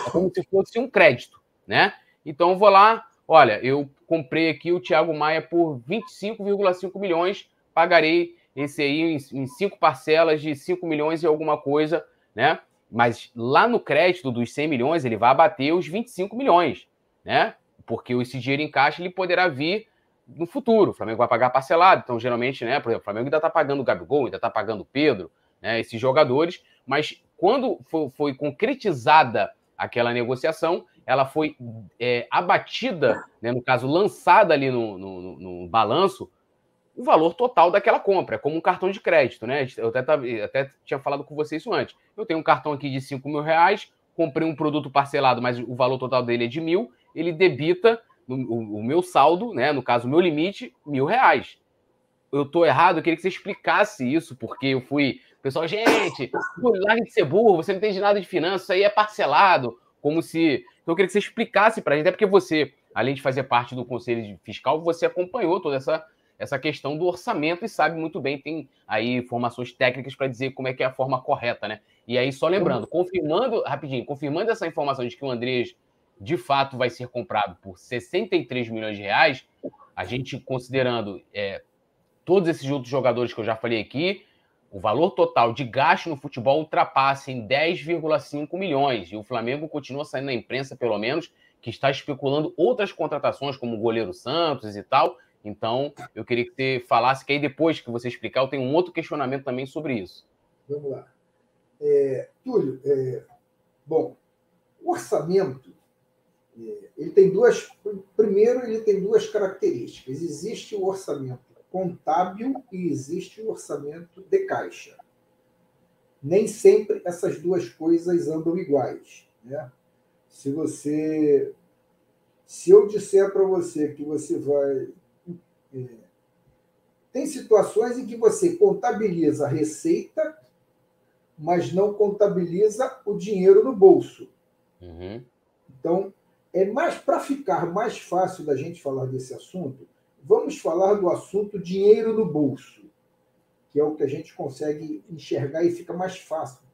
É como se fosse um crédito, né? Então eu vou lá, olha, eu comprei aqui o Thiago Maia por 25,5 milhões, pagarei esse aí em, em cinco parcelas de 5 milhões e alguma coisa, né? Mas lá no crédito dos 100 milhões, ele vai abater os 25 milhões, né? Porque esse dinheiro em caixa ele poderá vir no futuro. O Flamengo vai pagar parcelado. Então, geralmente, né? Por exemplo, o Flamengo ainda está pagando o Gabigol, ainda está pagando o Pedro, né? Esses jogadores. Mas quando foi, foi concretizada aquela negociação, ela foi é, abatida, né, no caso, lançada ali no, no, no, balanço, o valor total daquela compra, é como um cartão de crédito, né? Eu até, até tinha falado com você isso antes. Eu tenho um cartão aqui de 5 mil reais, comprei um produto parcelado, mas o valor total dele é de mil, ele debita o, o meu saldo, né? No caso, o meu limite, mil reais. Eu estou errado, eu queria que você explicasse isso, porque eu fui. Pessoal, gente, larga de ser burro, você não entende nada de finanças, isso aí é parcelado, como se. Então eu queria que você explicasse para a gente, até porque você, além de fazer parte do Conselho Fiscal, você acompanhou toda essa, essa questão do orçamento e sabe muito bem, tem aí informações técnicas para dizer como é que é a forma correta, né? E aí, só lembrando, confirmando, rapidinho, confirmando essa informação de que o Andrés de fato vai ser comprado por 63 milhões de reais, a gente considerando é, todos esses outros jogadores que eu já falei aqui, o valor total de gasto no futebol ultrapassa em 10,5 milhões. E o Flamengo continua saindo na imprensa, pelo menos, que está especulando outras contratações, como o goleiro Santos e tal. Então, eu queria que você falasse, que aí depois que você explicar, eu tenho um outro questionamento também sobre isso. Vamos lá. É, Túlio, é, bom, o orçamento é, ele tem duas. Primeiro, ele tem duas características. Existe o orçamento contábil e existe o orçamento de caixa. Nem sempre essas duas coisas andam iguais. Né? Se você. Se eu disser para você que você vai. É, tem situações em que você contabiliza a receita, mas não contabiliza o dinheiro no bolso. Uhum. Então, é mais para ficar mais fácil da gente falar desse assunto, vamos falar do assunto dinheiro no bolso, que é o que a gente consegue enxergar e fica mais fácil.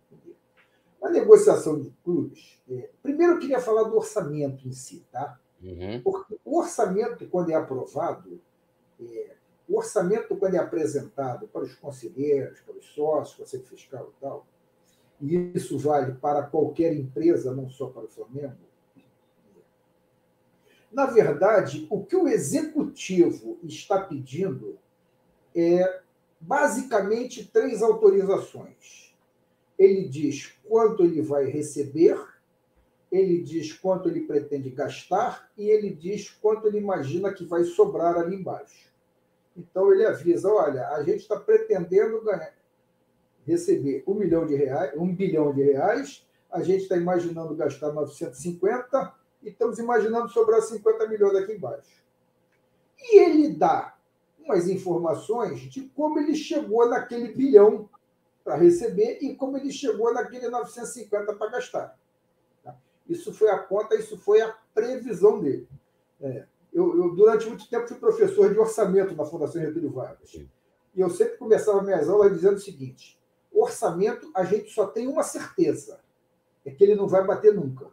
Na negociação de clubes, é, primeiro eu queria falar do orçamento em si, tá? Uhum. Porque o orçamento, quando é aprovado, é, o orçamento, quando é apresentado para os conselheiros, para os sócios, conselho fiscal e tal, e isso vale para qualquer empresa, não só para o Flamengo, na verdade, o que o executivo está pedindo é basicamente três autorizações. Ele diz quanto ele vai receber, ele diz quanto ele pretende gastar e ele diz quanto ele imagina que vai sobrar ali embaixo. Então ele avisa: olha, a gente está pretendendo ganhar, receber um milhão de reais, um bilhão de reais, a gente está imaginando gastar 950 e estamos imaginando sobrar 50 milhões aqui embaixo. E ele dá umas informações de como ele chegou naquele bilhão para receber e como ele chegou naquele 950 para gastar. Isso foi a conta, isso foi a previsão dele. É, eu, eu, durante muito tempo, fui professor de orçamento na Fundação Getúlio Vargas. E eu sempre começava minhas aulas dizendo o seguinte: orçamento, a gente só tem uma certeza, é que ele não vai bater nunca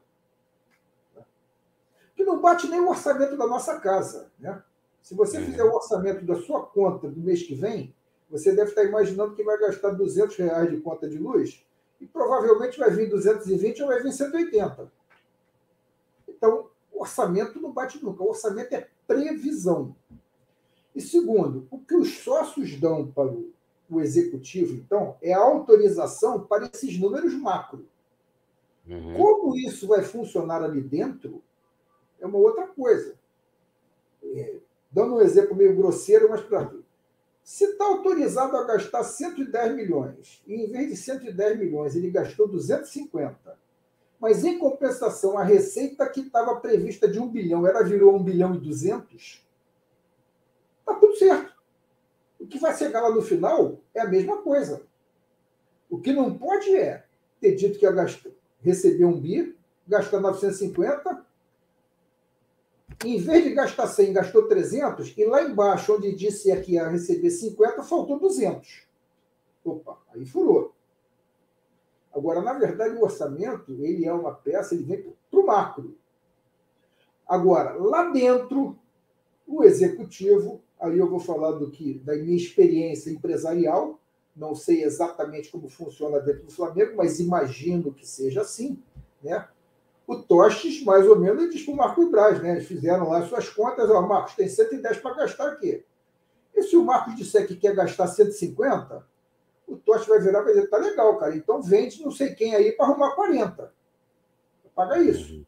que não bate nem o orçamento da nossa casa. Né? Se você uhum. fizer o orçamento da sua conta do mês que vem, você deve estar imaginando que vai gastar 200 reais de conta de luz e provavelmente vai vir 220 ou vai vir 180. Então, o orçamento não bate nunca. O orçamento é previsão. E segundo, o que os sócios dão para o executivo, então, é a autorização para esses números macro. Uhum. Como isso vai funcionar ali dentro, é uma outra coisa. É, dando um exemplo meio grosseiro, mas para ver. Se está autorizado a gastar 110 milhões, e em vez de 110 milhões ele gastou 250, mas em compensação a receita que estava prevista de 1 bilhão, ela virou 1 bilhão e 200, está tudo certo. O que vai chegar lá no final é a mesma coisa. O que não pode é ter dito que ia gastar, receber um bi, gastar 950 em vez de gastar 100, gastou 300, e lá embaixo, onde disse que ia receber 50, faltou 200. Opa, aí furou. Agora, na verdade, o orçamento, ele é uma peça, ele vem para o macro. Agora, lá dentro, o executivo Aí eu vou falar do que da minha experiência empresarial. Não sei exatamente como funciona dentro do Flamengo, mas imagino que seja assim, né? O Tostes, mais ou menos, diz para o Marcos Braz, né? Eles fizeram lá suas contas, ó, Marcos, tem 110 para gastar aqui. E se o Marcos disser que quer gastar 150, o Tostes vai virar e dizer, tá legal, cara, então vende não sei quem aí para arrumar 40. Paga isso.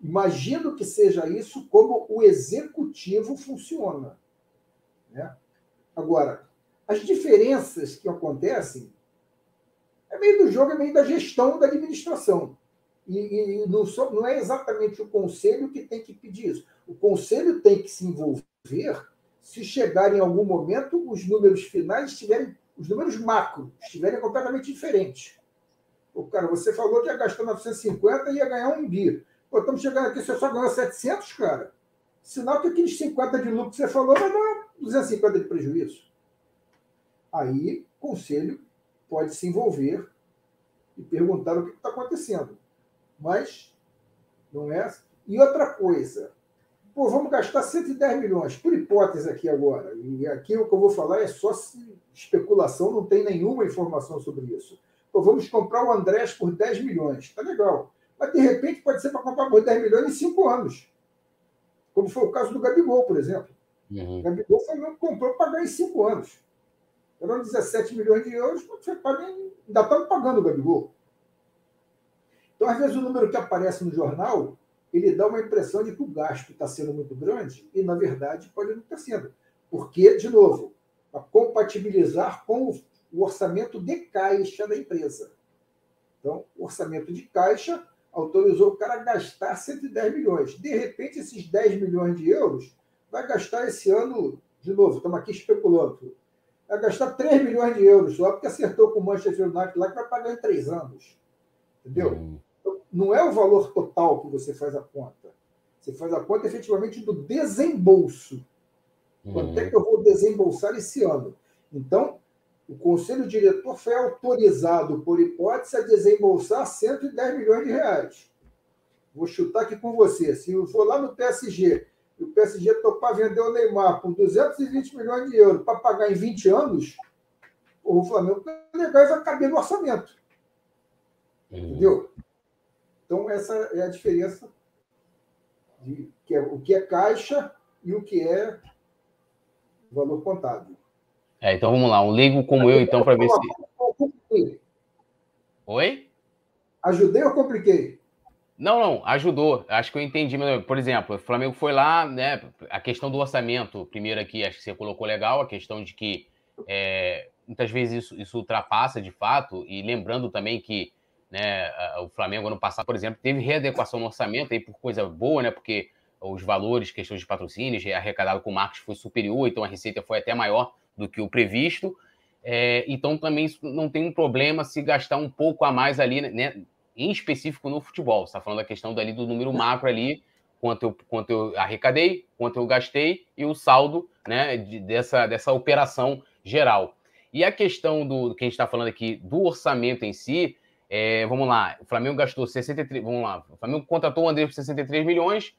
Imagino que seja isso como o executivo funciona. Né? Agora, as diferenças que acontecem é meio do jogo, é meio da gestão da administração. E, e, e não, não, é exatamente o conselho que tem que pedir isso. O conselho tem que se envolver se chegar em algum momento os números finais estiverem, os números macro estiverem completamente diferentes. O cara, você falou que ia gastar 950 e ia ganhar um bi. Pô, estamos chegando aqui, você só ganhou 700, cara. Sinal que aqueles 50 de lucro que você falou vai dar 250 de prejuízo. Aí, o conselho pode se envolver e perguntar o que está acontecendo. Mas, não é. E outra coisa, pô, vamos gastar 110 milhões, por hipótese aqui agora. E aqui o que eu vou falar é só especulação, não tem nenhuma informação sobre isso. Pô, vamos comprar o Andrés por 10 milhões. Tá legal. Mas, de repente, pode ser para comprar por 10 milhões em 5 anos. Como foi o caso do Gabigol, por exemplo. Uhum. O Gabigol foi, comprou para pagar em 5 anos. Eram 17 milhões de euros, você paga ainda estamos pagando o Gabigol. Então, às vezes, o número que aparece no jornal, ele dá uma impressão de que o gasto está sendo muito grande e, na verdade, pode não estar sendo. Porque, de novo, para compatibilizar com o orçamento de caixa da empresa. Então, o orçamento de caixa autorizou o cara a gastar 110 milhões. De repente, esses 10 milhões de euros vai gastar esse ano, de novo, estamos aqui especulando, vai gastar 3 milhões de euros só porque acertou com o Manchester United lá que vai pagar em 3 anos. Entendeu? Uhum. Não é o valor total que você faz a conta. Você faz a conta efetivamente do desembolso. Uhum. Quanto é que eu vou desembolsar esse ano? Então, o conselho diretor foi autorizado, por hipótese, a desembolsar 110 milhões de reais. Vou chutar aqui com você. Se eu for lá no PSG e o PSG topar vender o Neymar por 220 milhões de euros para pagar em 20 anos, o Flamengo legal vai caber no orçamento. Entendeu? Então, essa é a diferença de que é, o que é caixa e o que é valor contábil. É, então vamos lá, um leigo como eu, então, para ver se. Oi? Ajudei ou compliquei? Não, não, ajudou. Acho que eu entendi. Por exemplo, o Flamengo foi lá, né? A questão do orçamento, primeiro aqui, acho que você colocou legal, a questão de que é, muitas vezes isso, isso ultrapassa de fato, e lembrando também que né, o Flamengo ano passado, por exemplo, teve readequação no orçamento aí por coisa boa, né? Porque os valores, questões de patrocínios, arrecadado com marcos foi superior, então a receita foi até maior do que o previsto. É, então também não tem um problema se gastar um pouco a mais ali, né, em específico no futebol. Você está falando da questão dali do número macro ali, quanto eu, quanto eu arrecadei, quanto eu gastei e o saldo né, de, dessa, dessa operação geral. E a questão do que a gente está falando aqui do orçamento em si, é, vamos lá, o Flamengo gastou 63, vamos lá, o Flamengo contratou o André por 63 milhões,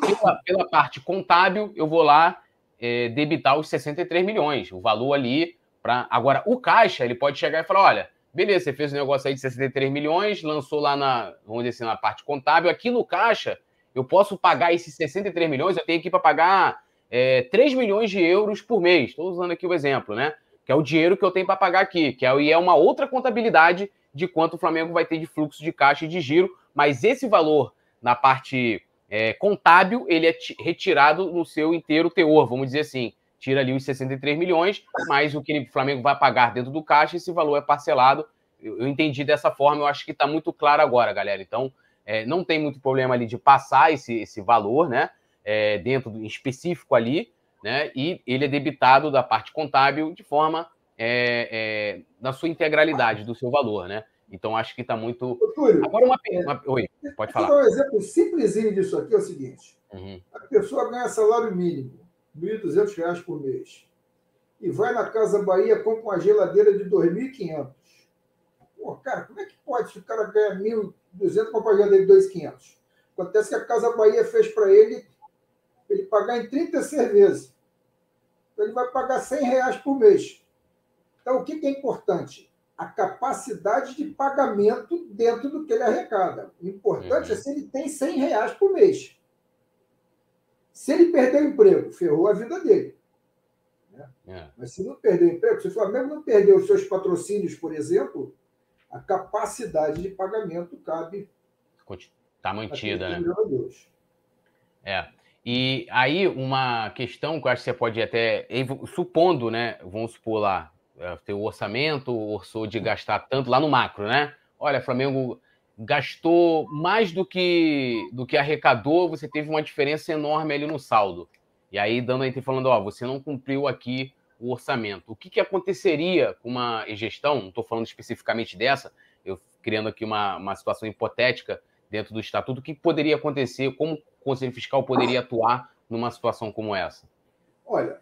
pela, pela parte contábil, eu vou lá é, debitar os 63 milhões, o valor ali para. Agora, o caixa, ele pode chegar e falar: olha, beleza, você fez um negócio aí de 63 milhões, lançou lá na, vamos dizer assim, na parte contábil, aqui no caixa, eu posso pagar esses 63 milhões, eu tenho aqui para pagar é, 3 milhões de euros por mês. Estou usando aqui o exemplo, né? Que é o dinheiro que eu tenho para pagar aqui, que é, e é uma outra contabilidade de quanto o Flamengo vai ter de fluxo de caixa e de giro, mas esse valor na parte é, contábil, ele é retirado no seu inteiro teor, vamos dizer assim. Tira ali os 63 milhões, mas o que o Flamengo vai pagar dentro do caixa, esse valor é parcelado. Eu, entendi dessa forma, eu acho que está muito claro agora, galera. Então, é, não tem muito problema ali de passar esse, esse valor, né? É, dentro do, específico ali, né? E ele é debitado da parte contábil de forma é, é, na sua integralidade do seu valor, né? Então, acho que está muito. Túlio, Agora, uma pergunta. Oi, pode falar. Um exemplo simplesinho disso aqui é o seguinte: uhum. a pessoa ganha salário mínimo, R$ 1.200 por mês, e vai na Casa Bahia compra uma geladeira de R$ 2.500. Pô, cara, como é que pode se o cara ganha 1.200 compra uma geladeira de 2.500? Acontece que a Casa Bahia fez para ele ele pagar em 36 vezes. Então, ele vai pagar 100 reais por mês. Então, o que é importante? A capacidade de pagamento dentro do que ele arrecada. O importante uhum. é se ele tem 100 reais por mês. Se ele perder o emprego, ferrou a vida dele. Né? É. Mas se não perder o emprego, se o Flamengo não perder os seus patrocínios, por exemplo, a capacidade de pagamento cabe. Está mantida, né? É. E aí, uma questão que eu acho que você pode até. Supondo, né? Vamos supor lá, é, ter o orçamento, orçou de gastar tanto lá no macro, né? Olha, Flamengo gastou mais do que do que arrecadou, você teve uma diferença enorme ali no saldo. E aí, dando aí, falando, ó, você não cumpriu aqui o orçamento. O que, que aconteceria com uma gestão? Não estou falando especificamente dessa, eu criando aqui uma, uma situação hipotética dentro do estatuto. O que poderia acontecer? Como o Conselho Fiscal poderia atuar numa situação como essa? Olha,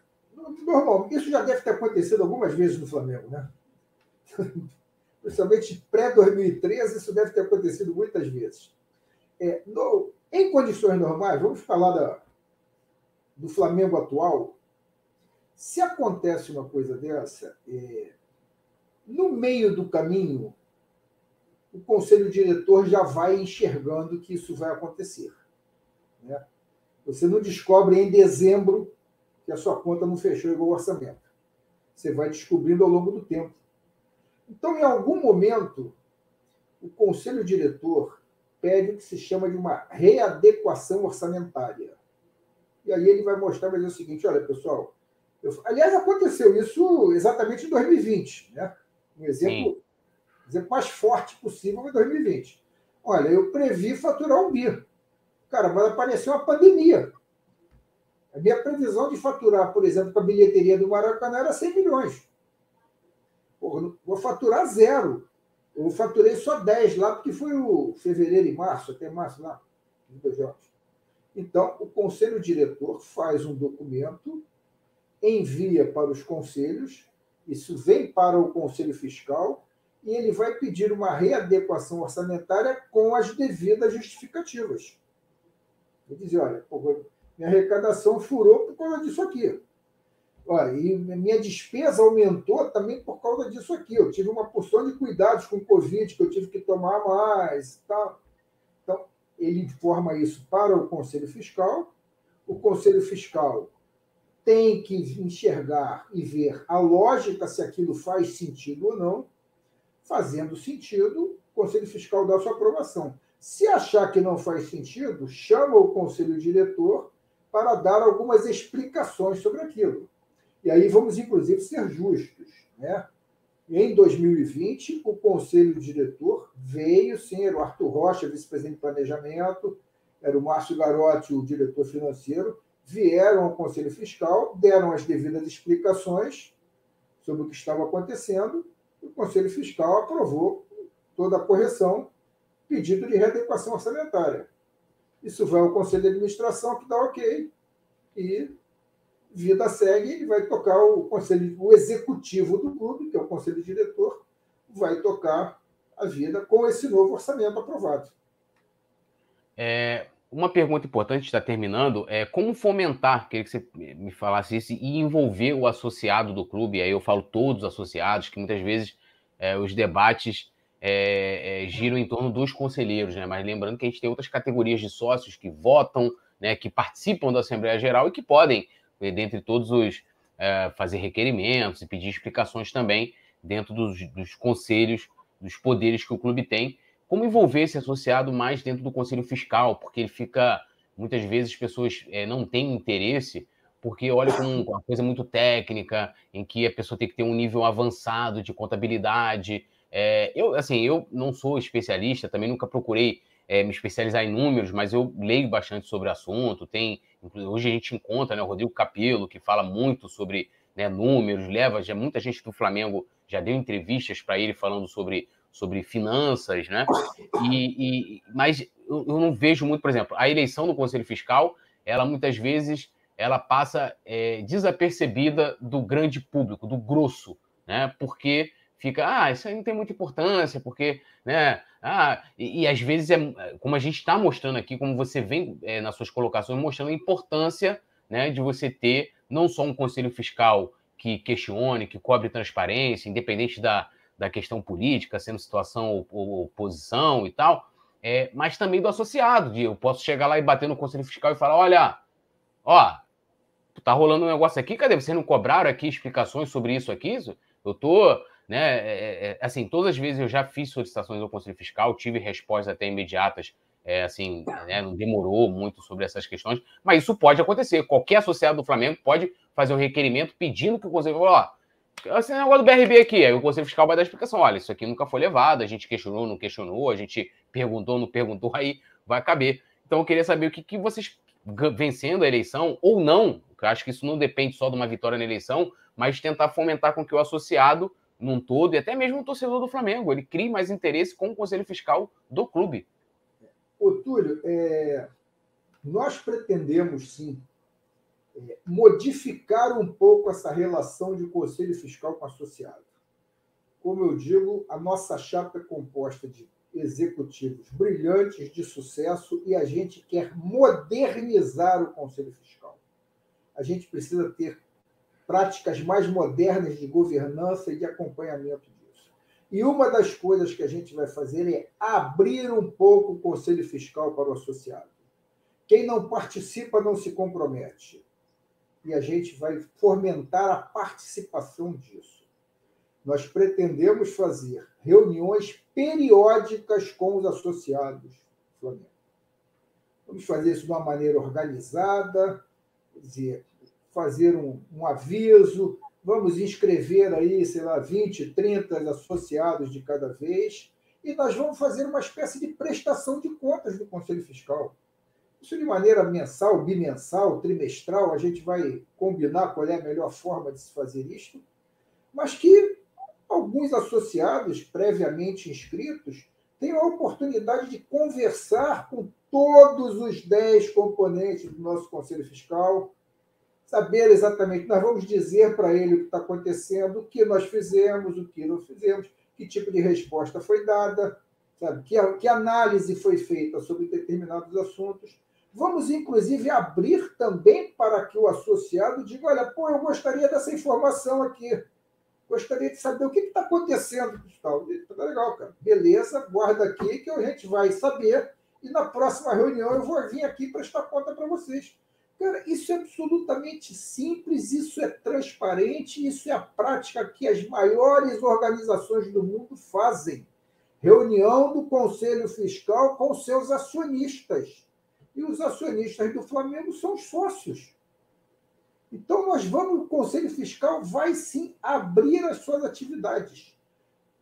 normal, isso já deve ter acontecido algumas vezes no Flamengo, né? Principalmente pré-2013, isso deve ter acontecido muitas vezes. É, no, em condições normais, vamos falar da, do Flamengo atual. Se acontece uma coisa dessa, é, no meio do caminho, o conselho diretor já vai enxergando que isso vai acontecer. Né? Você não descobre em dezembro que a sua conta não fechou igual o orçamento. Você vai descobrindo ao longo do tempo. Então, em algum momento, o conselho diretor pede o que se chama de uma readequação orçamentária. E aí ele vai mostrar, vai dizer o seguinte: olha, pessoal, eu... aliás, aconteceu isso exatamente em 2020, né? Um exemplo, exemplo mais forte possível foi 2020. Olha, eu previ faturar um bi. Cara, mas apareceu uma pandemia. A minha previsão de faturar, por exemplo, com a bilheteria do Maracanã era 100 milhões. Porra, vou faturar zero. Eu faturei só 10 lá, porque foi o fevereiro e março, até março lá. Então, o conselho diretor faz um documento, envia para os conselhos, isso vem para o conselho fiscal e ele vai pedir uma readequação orçamentária com as devidas justificativas. Ele diz, olha, minha arrecadação furou por causa disso aqui. Olha, e minha despesa aumentou também por causa disso aqui. Eu tive uma porção de cuidados com o Covid que eu tive que tomar mais e tal. Então, ele informa isso para o Conselho Fiscal. O Conselho Fiscal tem que enxergar e ver a lógica se aquilo faz sentido ou não. Fazendo sentido, o Conselho Fiscal dá sua aprovação. Se achar que não faz sentido, chama o Conselho Diretor para dar algumas explicações sobre aquilo. E aí vamos, inclusive, ser justos. Né? Em 2020, o Conselho Diretor veio, sim, era o Arthur Rocha, vice-presidente de planejamento, era o Márcio Garotti, o diretor financeiro, vieram ao Conselho Fiscal, deram as devidas explicações sobre o que estava acontecendo, e o Conselho Fiscal aprovou toda a correção, pedido de readequação orçamentária. Isso vai ao Conselho de Administração, que dá ok, e vida segue e vai tocar o conselho, o executivo do clube, que é o conselho diretor, vai tocar a vida com esse novo orçamento aprovado. É, uma pergunta importante, está terminando, é como fomentar, queria que você me falasse isso, e envolver o associado do clube, aí eu falo todos os associados, que muitas vezes é, os debates é, é, giram em torno dos conselheiros, né? mas lembrando que a gente tem outras categorias de sócios que votam, né, que participam da Assembleia Geral e que podem dentre todos os é, fazer requerimentos e pedir explicações também dentro dos, dos, conselhos, dos poderes que o clube tem. Como envolver esse associado mais dentro do conselho fiscal, porque ele fica muitas vezes as pessoas é, não têm interesse porque olha como uma coisa muito técnica, em que a pessoa tem que ter um nível avançado de contabilidade. É, eu, assim, eu não sou especialista, também nunca procurei é, me especializar em números, mas eu leio bastante sobre o assunto. Tem, hoje a gente encontra né, o Rodrigo Capello, que fala muito sobre né, números, leva, já muita gente do Flamengo já deu entrevistas para ele falando sobre, sobre finanças, né? E, e mas eu, eu, não vejo muito, por exemplo, a eleição do Conselho Fiscal, ela muitas vezes ela passa é, desapercebida do grande público, do grosso, né? Porque fica, ah, isso aí não tem muita importância, porque, né, ah, e, e às vezes, é, como a gente está mostrando aqui, como você vem é, nas suas colocações, mostrando a importância, né, de você ter não só um conselho fiscal que questione, que cobre transparência, independente da, da questão política, sendo situação ou oposição e tal, é, mas também do associado. De eu posso chegar lá e bater no conselho fiscal e falar: olha, ó, tá rolando um negócio aqui, cadê? Vocês não cobraram aqui explicações sobre isso aqui? Eu tô, né? É, é, é, assim, todas as vezes eu já fiz solicitações ao conselho fiscal, tive respostas até imediatas. É, assim, né, não demorou muito sobre essas questões, mas isso pode acontecer. Qualquer associado do Flamengo pode fazer um requerimento pedindo que o conselho, ó, esse negócio do BRB aqui, aí o Conselho Fiscal vai dar explicação. Olha, isso aqui nunca foi levado, a gente questionou, não questionou, a gente perguntou, não perguntou, aí vai caber. Então eu queria saber o que, que vocês, vencendo a eleição ou não, eu acho que isso não depende só de uma vitória na eleição, mas tentar fomentar com que o associado num todo, e até mesmo o torcedor do Flamengo, ele crie mais interesse com o Conselho Fiscal do clube. Ô, Túlio, é... nós pretendemos sim é, modificar um pouco essa relação de conselho fiscal com associado. Como eu digo, a nossa chapa é composta de executivos brilhantes, de sucesso, e a gente quer modernizar o conselho fiscal. A gente precisa ter práticas mais modernas de governança e de acompanhamento disso. E uma das coisas que a gente vai fazer é abrir um pouco o conselho fiscal para o associado. Quem não participa não se compromete e a gente vai fomentar a participação disso. Nós pretendemos fazer reuniões periódicas com os associados do Flamengo. Vamos fazer isso de uma maneira organizada, dizer, fazer um, um aviso, vamos inscrever aí, sei lá, 20, 30 associados de cada vez, e nós vamos fazer uma espécie de prestação de contas do Conselho Fiscal. Isso de maneira mensal, bimensal, trimestral, a gente vai combinar qual é a melhor forma de se fazer isto, mas que alguns associados previamente inscritos tenham a oportunidade de conversar com todos os dez componentes do nosso Conselho Fiscal, saber exatamente, nós vamos dizer para ele o que está acontecendo, o que nós fizemos, o que não fizemos, que tipo de resposta foi dada, sabe? Que, que análise foi feita sobre determinados assuntos. Vamos, inclusive, abrir também para que o associado diga: olha, pô, eu gostaria dessa informação aqui. Gostaria de saber o que está acontecendo. Tal. Tá legal, cara. Beleza, guarda aqui que a gente vai saber. E na próxima reunião eu vou vir aqui prestar conta para vocês. Cara, isso é absolutamente simples, isso é transparente, isso é a prática que as maiores organizações do mundo fazem. Reunião do Conselho Fiscal com seus acionistas e os acionistas do Flamengo são sócios. Então, nós vamos, o Conselho Fiscal vai sim abrir as suas atividades.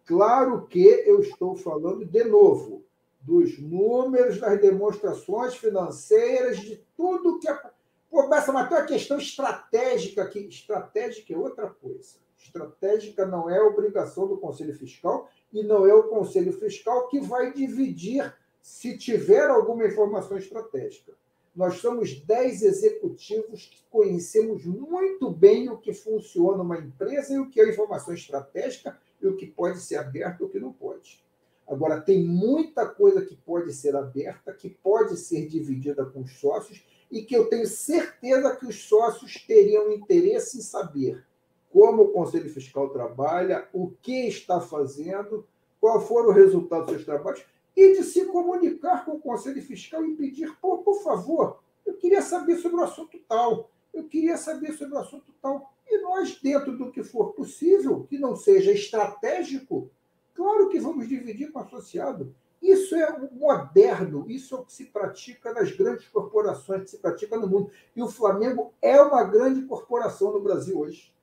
Claro que eu estou falando, de novo, dos números, das demonstrações financeiras, de tudo que. A... Pô, Bessa, mas tem uma questão estratégica aqui. Estratégica é outra coisa. Estratégica não é obrigação do Conselho Fiscal e não é o Conselho Fiscal que vai dividir se tiver alguma informação estratégica. Nós somos dez executivos que conhecemos muito bem o que funciona uma empresa e o que é informação estratégica e o que pode ser aberto e o que não pode. Agora, tem muita coisa que pode ser aberta, que pode ser dividida com os sócios e que eu tenho certeza que os sócios teriam interesse em saber como o Conselho Fiscal trabalha, o que está fazendo, qual foram o resultado dos seus trabalhos e de se comunicar com o Conselho Fiscal e pedir, por, por favor, eu queria saber sobre o assunto tal, eu queria saber sobre o assunto tal. E nós, dentro do que for possível, que não seja estratégico, claro que vamos dividir com o associado. Isso é o moderno, isso é o que se pratica nas grandes corporações, que se pratica no mundo. E o Flamengo é uma grande corporação no Brasil hoje.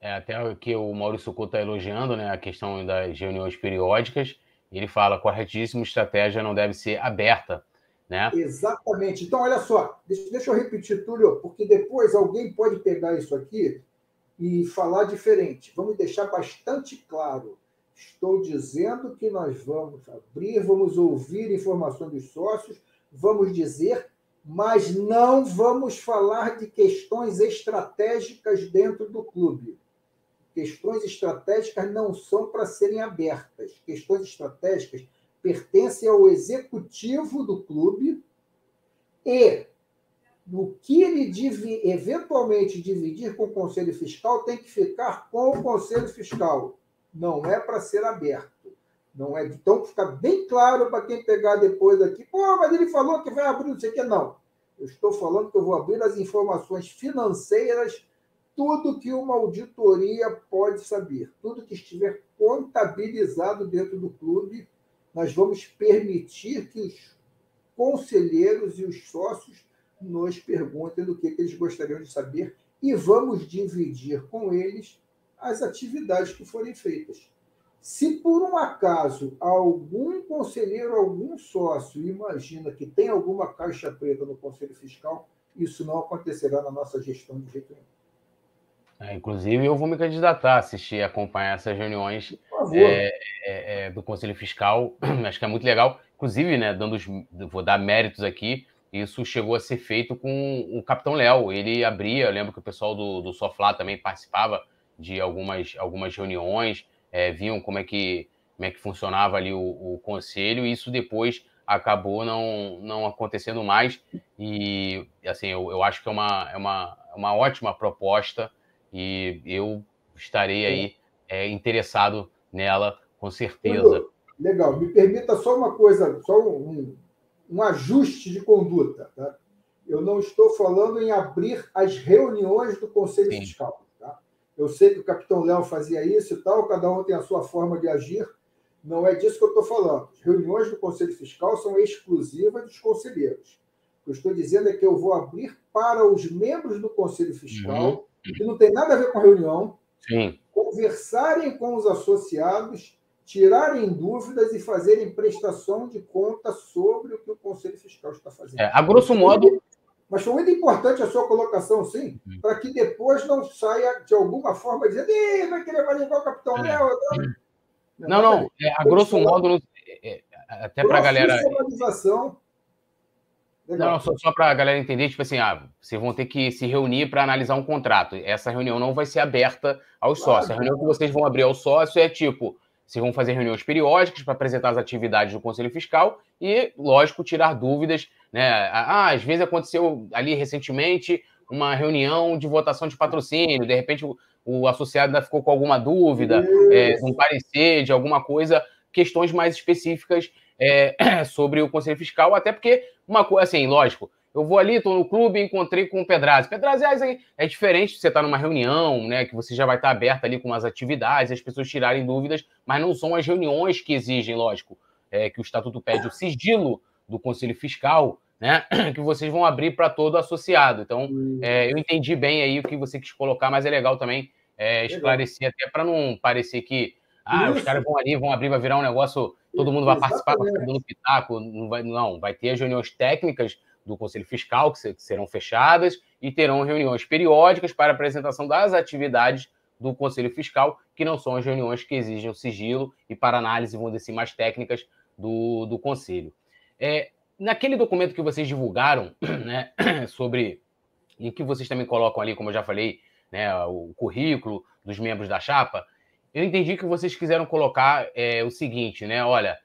É, até que o Maurício Couto está elogiando né, a questão das reuniões periódicas. Ele fala, corretíssimo, estratégia não deve ser aberta. Né? Exatamente. Então, olha só, deixa, deixa eu repetir, Túlio, porque depois alguém pode pegar isso aqui e falar diferente. Vamos deixar bastante claro. Estou dizendo que nós vamos abrir, vamos ouvir informações dos sócios, vamos dizer, mas não vamos falar de questões estratégicas dentro do clube questões estratégicas não são para serem abertas. Questões estratégicas pertencem ao executivo do clube e no que ele eventualmente dividir com o Conselho Fiscal, tem que ficar com o Conselho Fiscal. Não é para ser aberto. Não é. Então, fica bem claro para quem pegar depois aqui. Pô, mas ele falou que vai abrir não sei o que. Não. Eu estou falando que eu vou abrir as informações financeiras, tudo que uma auditoria pode saber, tudo que estiver contabilizado dentro do clube, nós vamos permitir que os conselheiros e os sócios nos perguntem do que, que eles gostariam de saber e vamos dividir com eles as atividades que forem feitas. Se por um acaso algum conselheiro, algum sócio imagina que tem alguma caixa preta no Conselho Fiscal, isso não acontecerá na nossa gestão de jeito nenhum. É, inclusive, eu vou me candidatar a assistir, acompanhar essas reuniões é, é, é, do Conselho Fiscal. Acho que é muito legal. Inclusive, né, dando os, vou dar méritos aqui, isso chegou a ser feito com o Capitão Léo. Ele abria, eu lembro que o pessoal do, do Soflá também participava de algumas, algumas reuniões, é, viam como é que, como é que funcionava ali o, o conselho, e isso depois acabou não, não acontecendo mais. E assim, eu, eu acho que é uma, é uma, uma ótima proposta e eu estarei aí é, interessado nela, com certeza. Legal. Me permita só uma coisa, só um, um ajuste de conduta. Tá? Eu não estou falando em abrir as reuniões do Conselho Sim. Fiscal. Eu sei que o capitão Léo fazia isso e tal, cada um tem a sua forma de agir. Não é disso que eu estou falando. As reuniões do Conselho Fiscal são exclusivas dos conselheiros. O que eu estou dizendo é que eu vou abrir para os membros do Conselho Fiscal uhum que não tem nada a ver com a reunião, Sim. conversarem com os associados, tirarem dúvidas e fazerem prestação de conta sobre o que o Conselho Fiscal está fazendo. É, a grosso modo. Mas foi muito importante a sua colocação, sim, uhum. para que depois não saia de alguma forma dizendo, Ih, vai querer averiguar o Capitão é. Léo. Não, não, é, a grosso modo, é, é, até para a galera. Legal. Não, só, só para a galera entender, tipo assim, ah, vocês vão ter que se reunir para analisar um contrato. Essa reunião não vai ser aberta aos claro, sócios. A reunião que vocês vão abrir aos sócios é tipo, vocês vão fazer reuniões periódicas para apresentar as atividades do Conselho Fiscal e, lógico, tirar dúvidas. Né? Ah, às vezes aconteceu ali recentemente uma reunião de votação de patrocínio, de repente o, o associado ainda ficou com alguma dúvida, é, um parecer de alguma coisa, questões mais específicas é, sobre o Conselho Fiscal, até porque, uma coisa assim, lógico, eu vou ali, estou no clube e encontrei com o Pedrazzi. Pedrazzi é, é diferente de você estar tá numa reunião, né? Que você já vai estar tá aberto ali com as atividades, as pessoas tirarem dúvidas, mas não são as reuniões que exigem, lógico, é, que o Estatuto pede o sigilo do Conselho Fiscal, né? Que vocês vão abrir para todo associado. Então, é, eu entendi bem aí o que você quis colocar, mas é legal também é, esclarecer, até para não parecer que ah, Isso. os caras vão ali, vão abrir, vai virar um negócio, todo mundo vai Exatamente. participar, vai dando pitaco, não vai, não, vai ter as reuniões técnicas do Conselho Fiscal, que serão fechadas, e terão reuniões periódicas para apresentação das atividades do Conselho Fiscal, que não são as reuniões que exigem o sigilo e para análise, dizer assim, mais técnicas do, do Conselho. É, naquele documento que vocês divulgaram, né, sobre, e que vocês também colocam ali, como eu já falei, né, o currículo dos membros da chapa, eu entendi que vocês quiseram colocar é, o seguinte, né? Olha,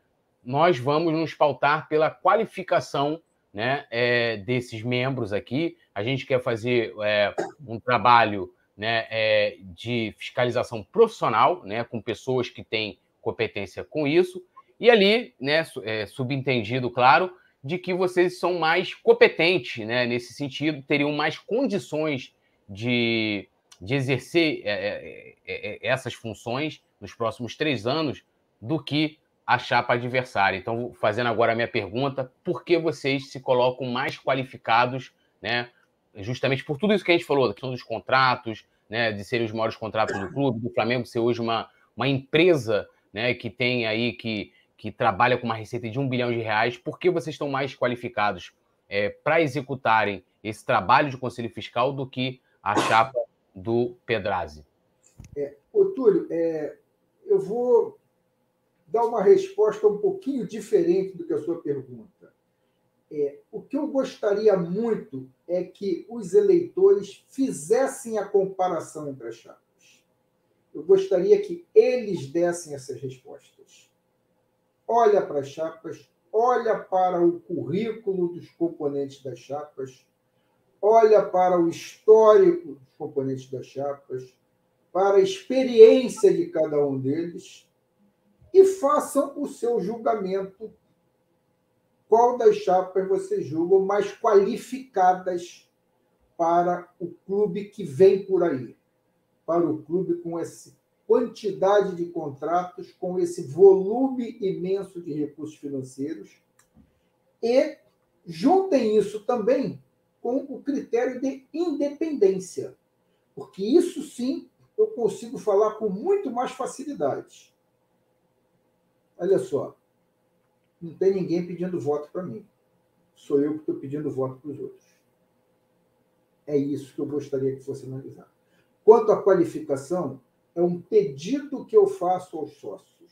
nós vamos nos pautar pela qualificação né, é, desses membros aqui. A gente quer fazer é, um trabalho né, é, de fiscalização profissional, né, com pessoas que têm competência com isso. E ali, né, é, subentendido, claro, de que vocês são mais competentes né, nesse sentido, teriam mais condições de de exercer é, é, é, essas funções nos próximos três anos do que a chapa adversária. Então, fazendo agora a minha pergunta, por que vocês se colocam mais qualificados, né? Justamente por tudo isso que a gente falou, da questão dos contratos, né? De serem os maiores contratos do clube, do Flamengo ser hoje uma, uma empresa, né? Que tem aí que, que trabalha com uma receita de um bilhão de reais. Por que vocês estão mais qualificados é, para executarem esse trabalho de conselho fiscal do que a chapa do Pedrazzi? É, ô, Túlio, é, eu vou dar uma resposta um pouquinho diferente do que a sua pergunta. É, o que eu gostaria muito é que os eleitores fizessem a comparação entre as chapas. Eu gostaria que eles dessem essas respostas. Olha para as chapas, olha para o currículo dos componentes das chapas, olha para o histórico dos componentes das chapas, para a experiência de cada um deles e façam o seu julgamento. Qual das chapas vocês julgam mais qualificadas para o clube que vem por aí? Para o clube com essa quantidade de contratos, com esse volume imenso de recursos financeiros e juntem isso também com o critério de independência, porque isso sim eu consigo falar com muito mais facilidade. Olha só, não tem ninguém pedindo voto para mim. Sou eu que estou pedindo voto para os outros. É isso que eu gostaria que fosse analisado. Quanto à qualificação, é um pedido que eu faço aos sócios.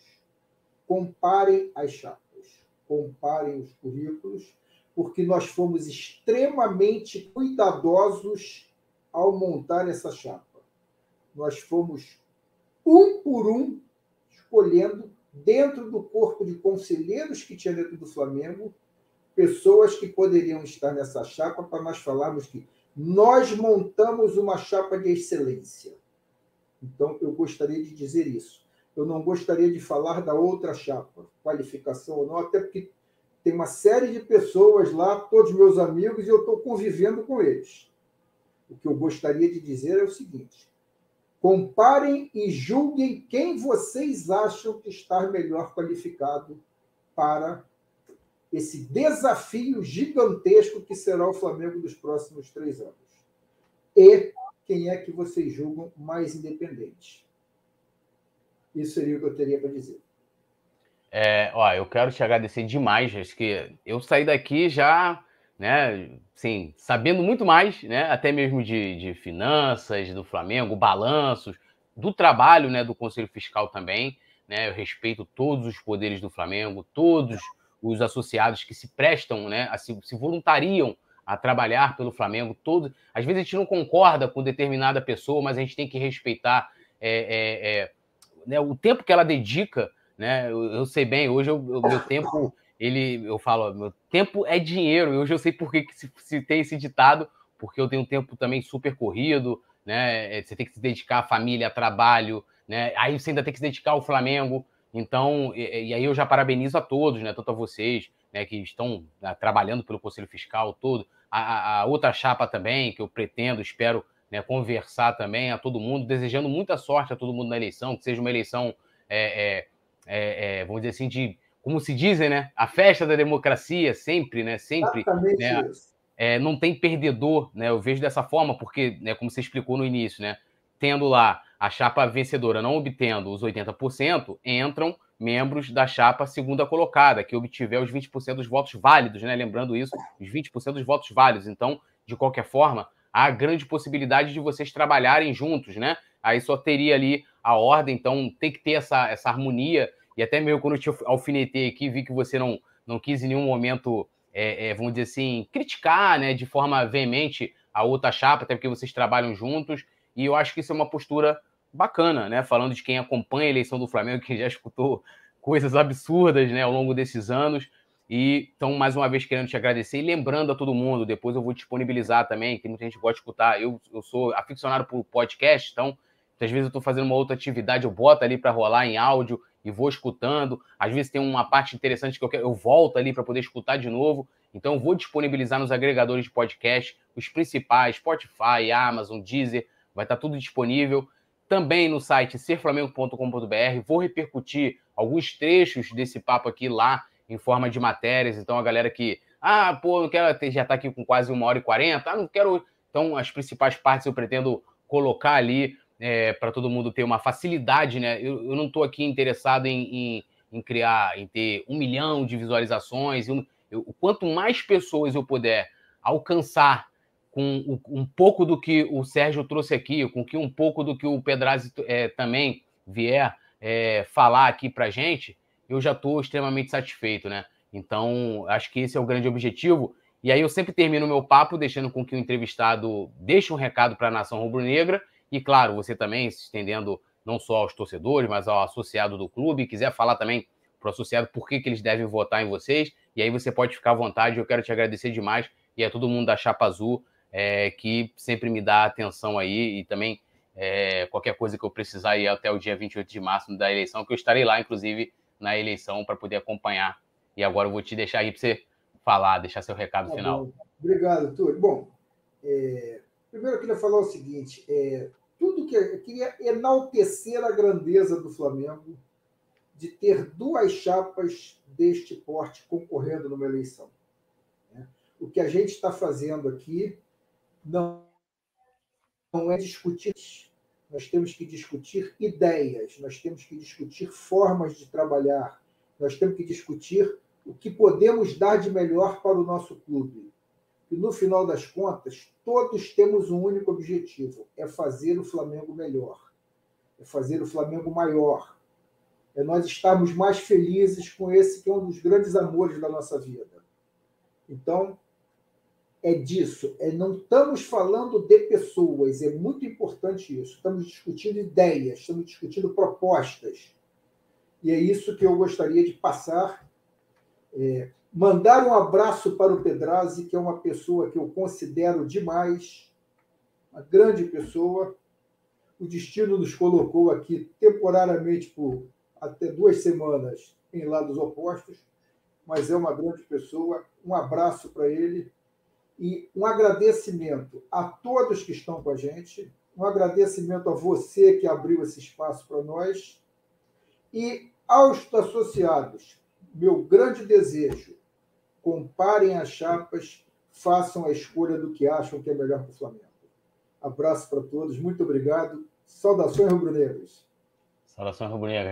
Comparem as chapas, comparem os currículos, porque nós fomos extremamente cuidadosos ao montar essa chapa nós fomos um por um escolhendo dentro do corpo de conselheiros que tinha dentro do Flamengo pessoas que poderiam estar nessa chapa para nós falarmos que nós montamos uma chapa de excelência. Então, eu gostaria de dizer isso. Eu não gostaria de falar da outra chapa, qualificação ou não, até porque tem uma série de pessoas lá, todos meus amigos, e eu estou convivendo com eles. O que eu gostaria de dizer é o seguinte: Comparem e julguem quem vocês acham que está melhor qualificado para esse desafio gigantesco que será o Flamengo dos próximos três anos. E quem é que vocês julgam mais independente. Isso seria o que eu teria para dizer. É, ó, eu quero te agradecer demais, acho que eu saí daqui já né? Sim, sabendo muito mais, né? Até mesmo de, de finanças do Flamengo, balanços, do trabalho, né? Do Conselho Fiscal também, né? Eu respeito todos os poderes do Flamengo, todos os associados que se prestam, né? A, se, se voluntariam a trabalhar pelo Flamengo. Todo, às vezes a gente não concorda com determinada pessoa, mas a gente tem que respeitar é, é, é, né, o tempo que ela dedica. Né? Eu, eu sei bem, hoje o meu tempo ele, eu falo, meu tempo é dinheiro. E hoje eu sei por que, que se, se, tem esse ditado, porque eu tenho um tempo também super corrido, né? É, você tem que se dedicar à família, trabalho, né? Aí você ainda tem que se dedicar ao Flamengo. Então, e, e aí eu já parabenizo a todos, né? Tanto a vocês, né? Que estão né, trabalhando pelo Conselho Fiscal todo, a, a, outra chapa também, que eu pretendo, espero né, conversar também a todo mundo, desejando muita sorte a todo mundo na eleição, que seja uma eleição, é, é, é, é vamos dizer assim, de como se dizem, né? A festa da democracia, sempre, né? Sempre. né? É, não tem perdedor, né? Eu vejo dessa forma, porque, né, como você explicou no início, né? Tendo lá a chapa vencedora não obtendo os 80%, entram membros da chapa segunda colocada, que obtiver os 20% dos votos válidos, né? Lembrando isso, os 20% dos votos válidos. Então, de qualquer forma, há grande possibilidade de vocês trabalharem juntos, né? Aí só teria ali a ordem, então tem que ter essa, essa harmonia e até mesmo quando eu te alfinetei aqui, vi que você não, não quis em nenhum momento, é, é, vamos dizer assim, criticar né, de forma veemente a outra chapa, até porque vocês trabalham juntos. E eu acho que isso é uma postura bacana, né? Falando de quem acompanha a eleição do Flamengo, que já escutou coisas absurdas né, ao longo desses anos. E então, mais uma vez, querendo te agradecer e lembrando a todo mundo, depois eu vou disponibilizar também, tem muita gente que pode escutar. Eu, eu sou aficionado por podcast, então, às vezes eu estou fazendo uma outra atividade, eu boto ali para rolar em áudio e vou escutando. Às vezes tem uma parte interessante que eu, quero, eu volto ali para poder escutar de novo. Então eu vou disponibilizar nos agregadores de podcast, os principais, Spotify, Amazon, Deezer, vai estar tá tudo disponível. Também no site serflamengo.com.br. Vou repercutir alguns trechos desse papo aqui lá em forma de matérias. Então a galera que, ah, pô, não quero, já está aqui com quase uma hora e quarenta, ah, não quero. Então as principais partes eu pretendo colocar ali é, para todo mundo ter uma facilidade, né? Eu, eu não estou aqui interessado em, em, em, criar, em ter um milhão de visualizações. Eu, eu, quanto mais pessoas eu puder alcançar com um pouco do que o Sérgio trouxe aqui, com que um pouco do que o Pedrazzi é, também vier é, falar aqui para gente, eu já estou extremamente satisfeito, né? Então, acho que esse é o grande objetivo. E aí eu sempre termino meu papo deixando com que o entrevistado deixe um recado para a nação rubro-negra e, claro, você também se estendendo não só aos torcedores, mas ao associado do clube, quiser falar também para o associado por que, que eles devem votar em vocês, e aí você pode ficar à vontade. Eu quero te agradecer demais e a todo mundo da Chapa Azul é, que sempre me dá atenção aí e também é, qualquer coisa que eu precisar ir até o dia 28 de março da eleição, que eu estarei lá, inclusive, na eleição para poder acompanhar. E agora eu vou te deixar aí para você falar, deixar seu recado tá final. Bom. Obrigado, Túlio. Bom, é, primeiro eu queria falar o seguinte: é, tudo que eu queria enaltecer a grandeza do Flamengo de ter duas chapas deste porte concorrendo numa eleição. Né? O que a gente está fazendo aqui não, não é discutir, nós temos que discutir ideias, nós temos que discutir formas de trabalhar, nós temos que discutir o que podemos dar de melhor para o nosso clube. E no final das contas, todos temos um único objetivo: é fazer o Flamengo melhor, é fazer o Flamengo maior, é nós estarmos mais felizes com esse que é um dos grandes amores da nossa vida. Então, é disso, é não estamos falando de pessoas, é muito importante isso. Estamos discutindo ideias, estamos discutindo propostas. E é isso que eu gostaria de passar. É, mandar um abraço para o Pedrazi, que é uma pessoa que eu considero demais, uma grande pessoa. O destino nos colocou aqui temporariamente por até duas semanas em lados opostos, mas é uma grande pessoa. Um abraço para ele e um agradecimento a todos que estão com a gente, um agradecimento a você que abriu esse espaço para nós e aos associados. Meu grande desejo: comparem as chapas, façam a escolha do que acham que é melhor para o Flamengo. Abraço para todos, muito obrigado. Saudações rubro-negras. Saudações rubro-negras.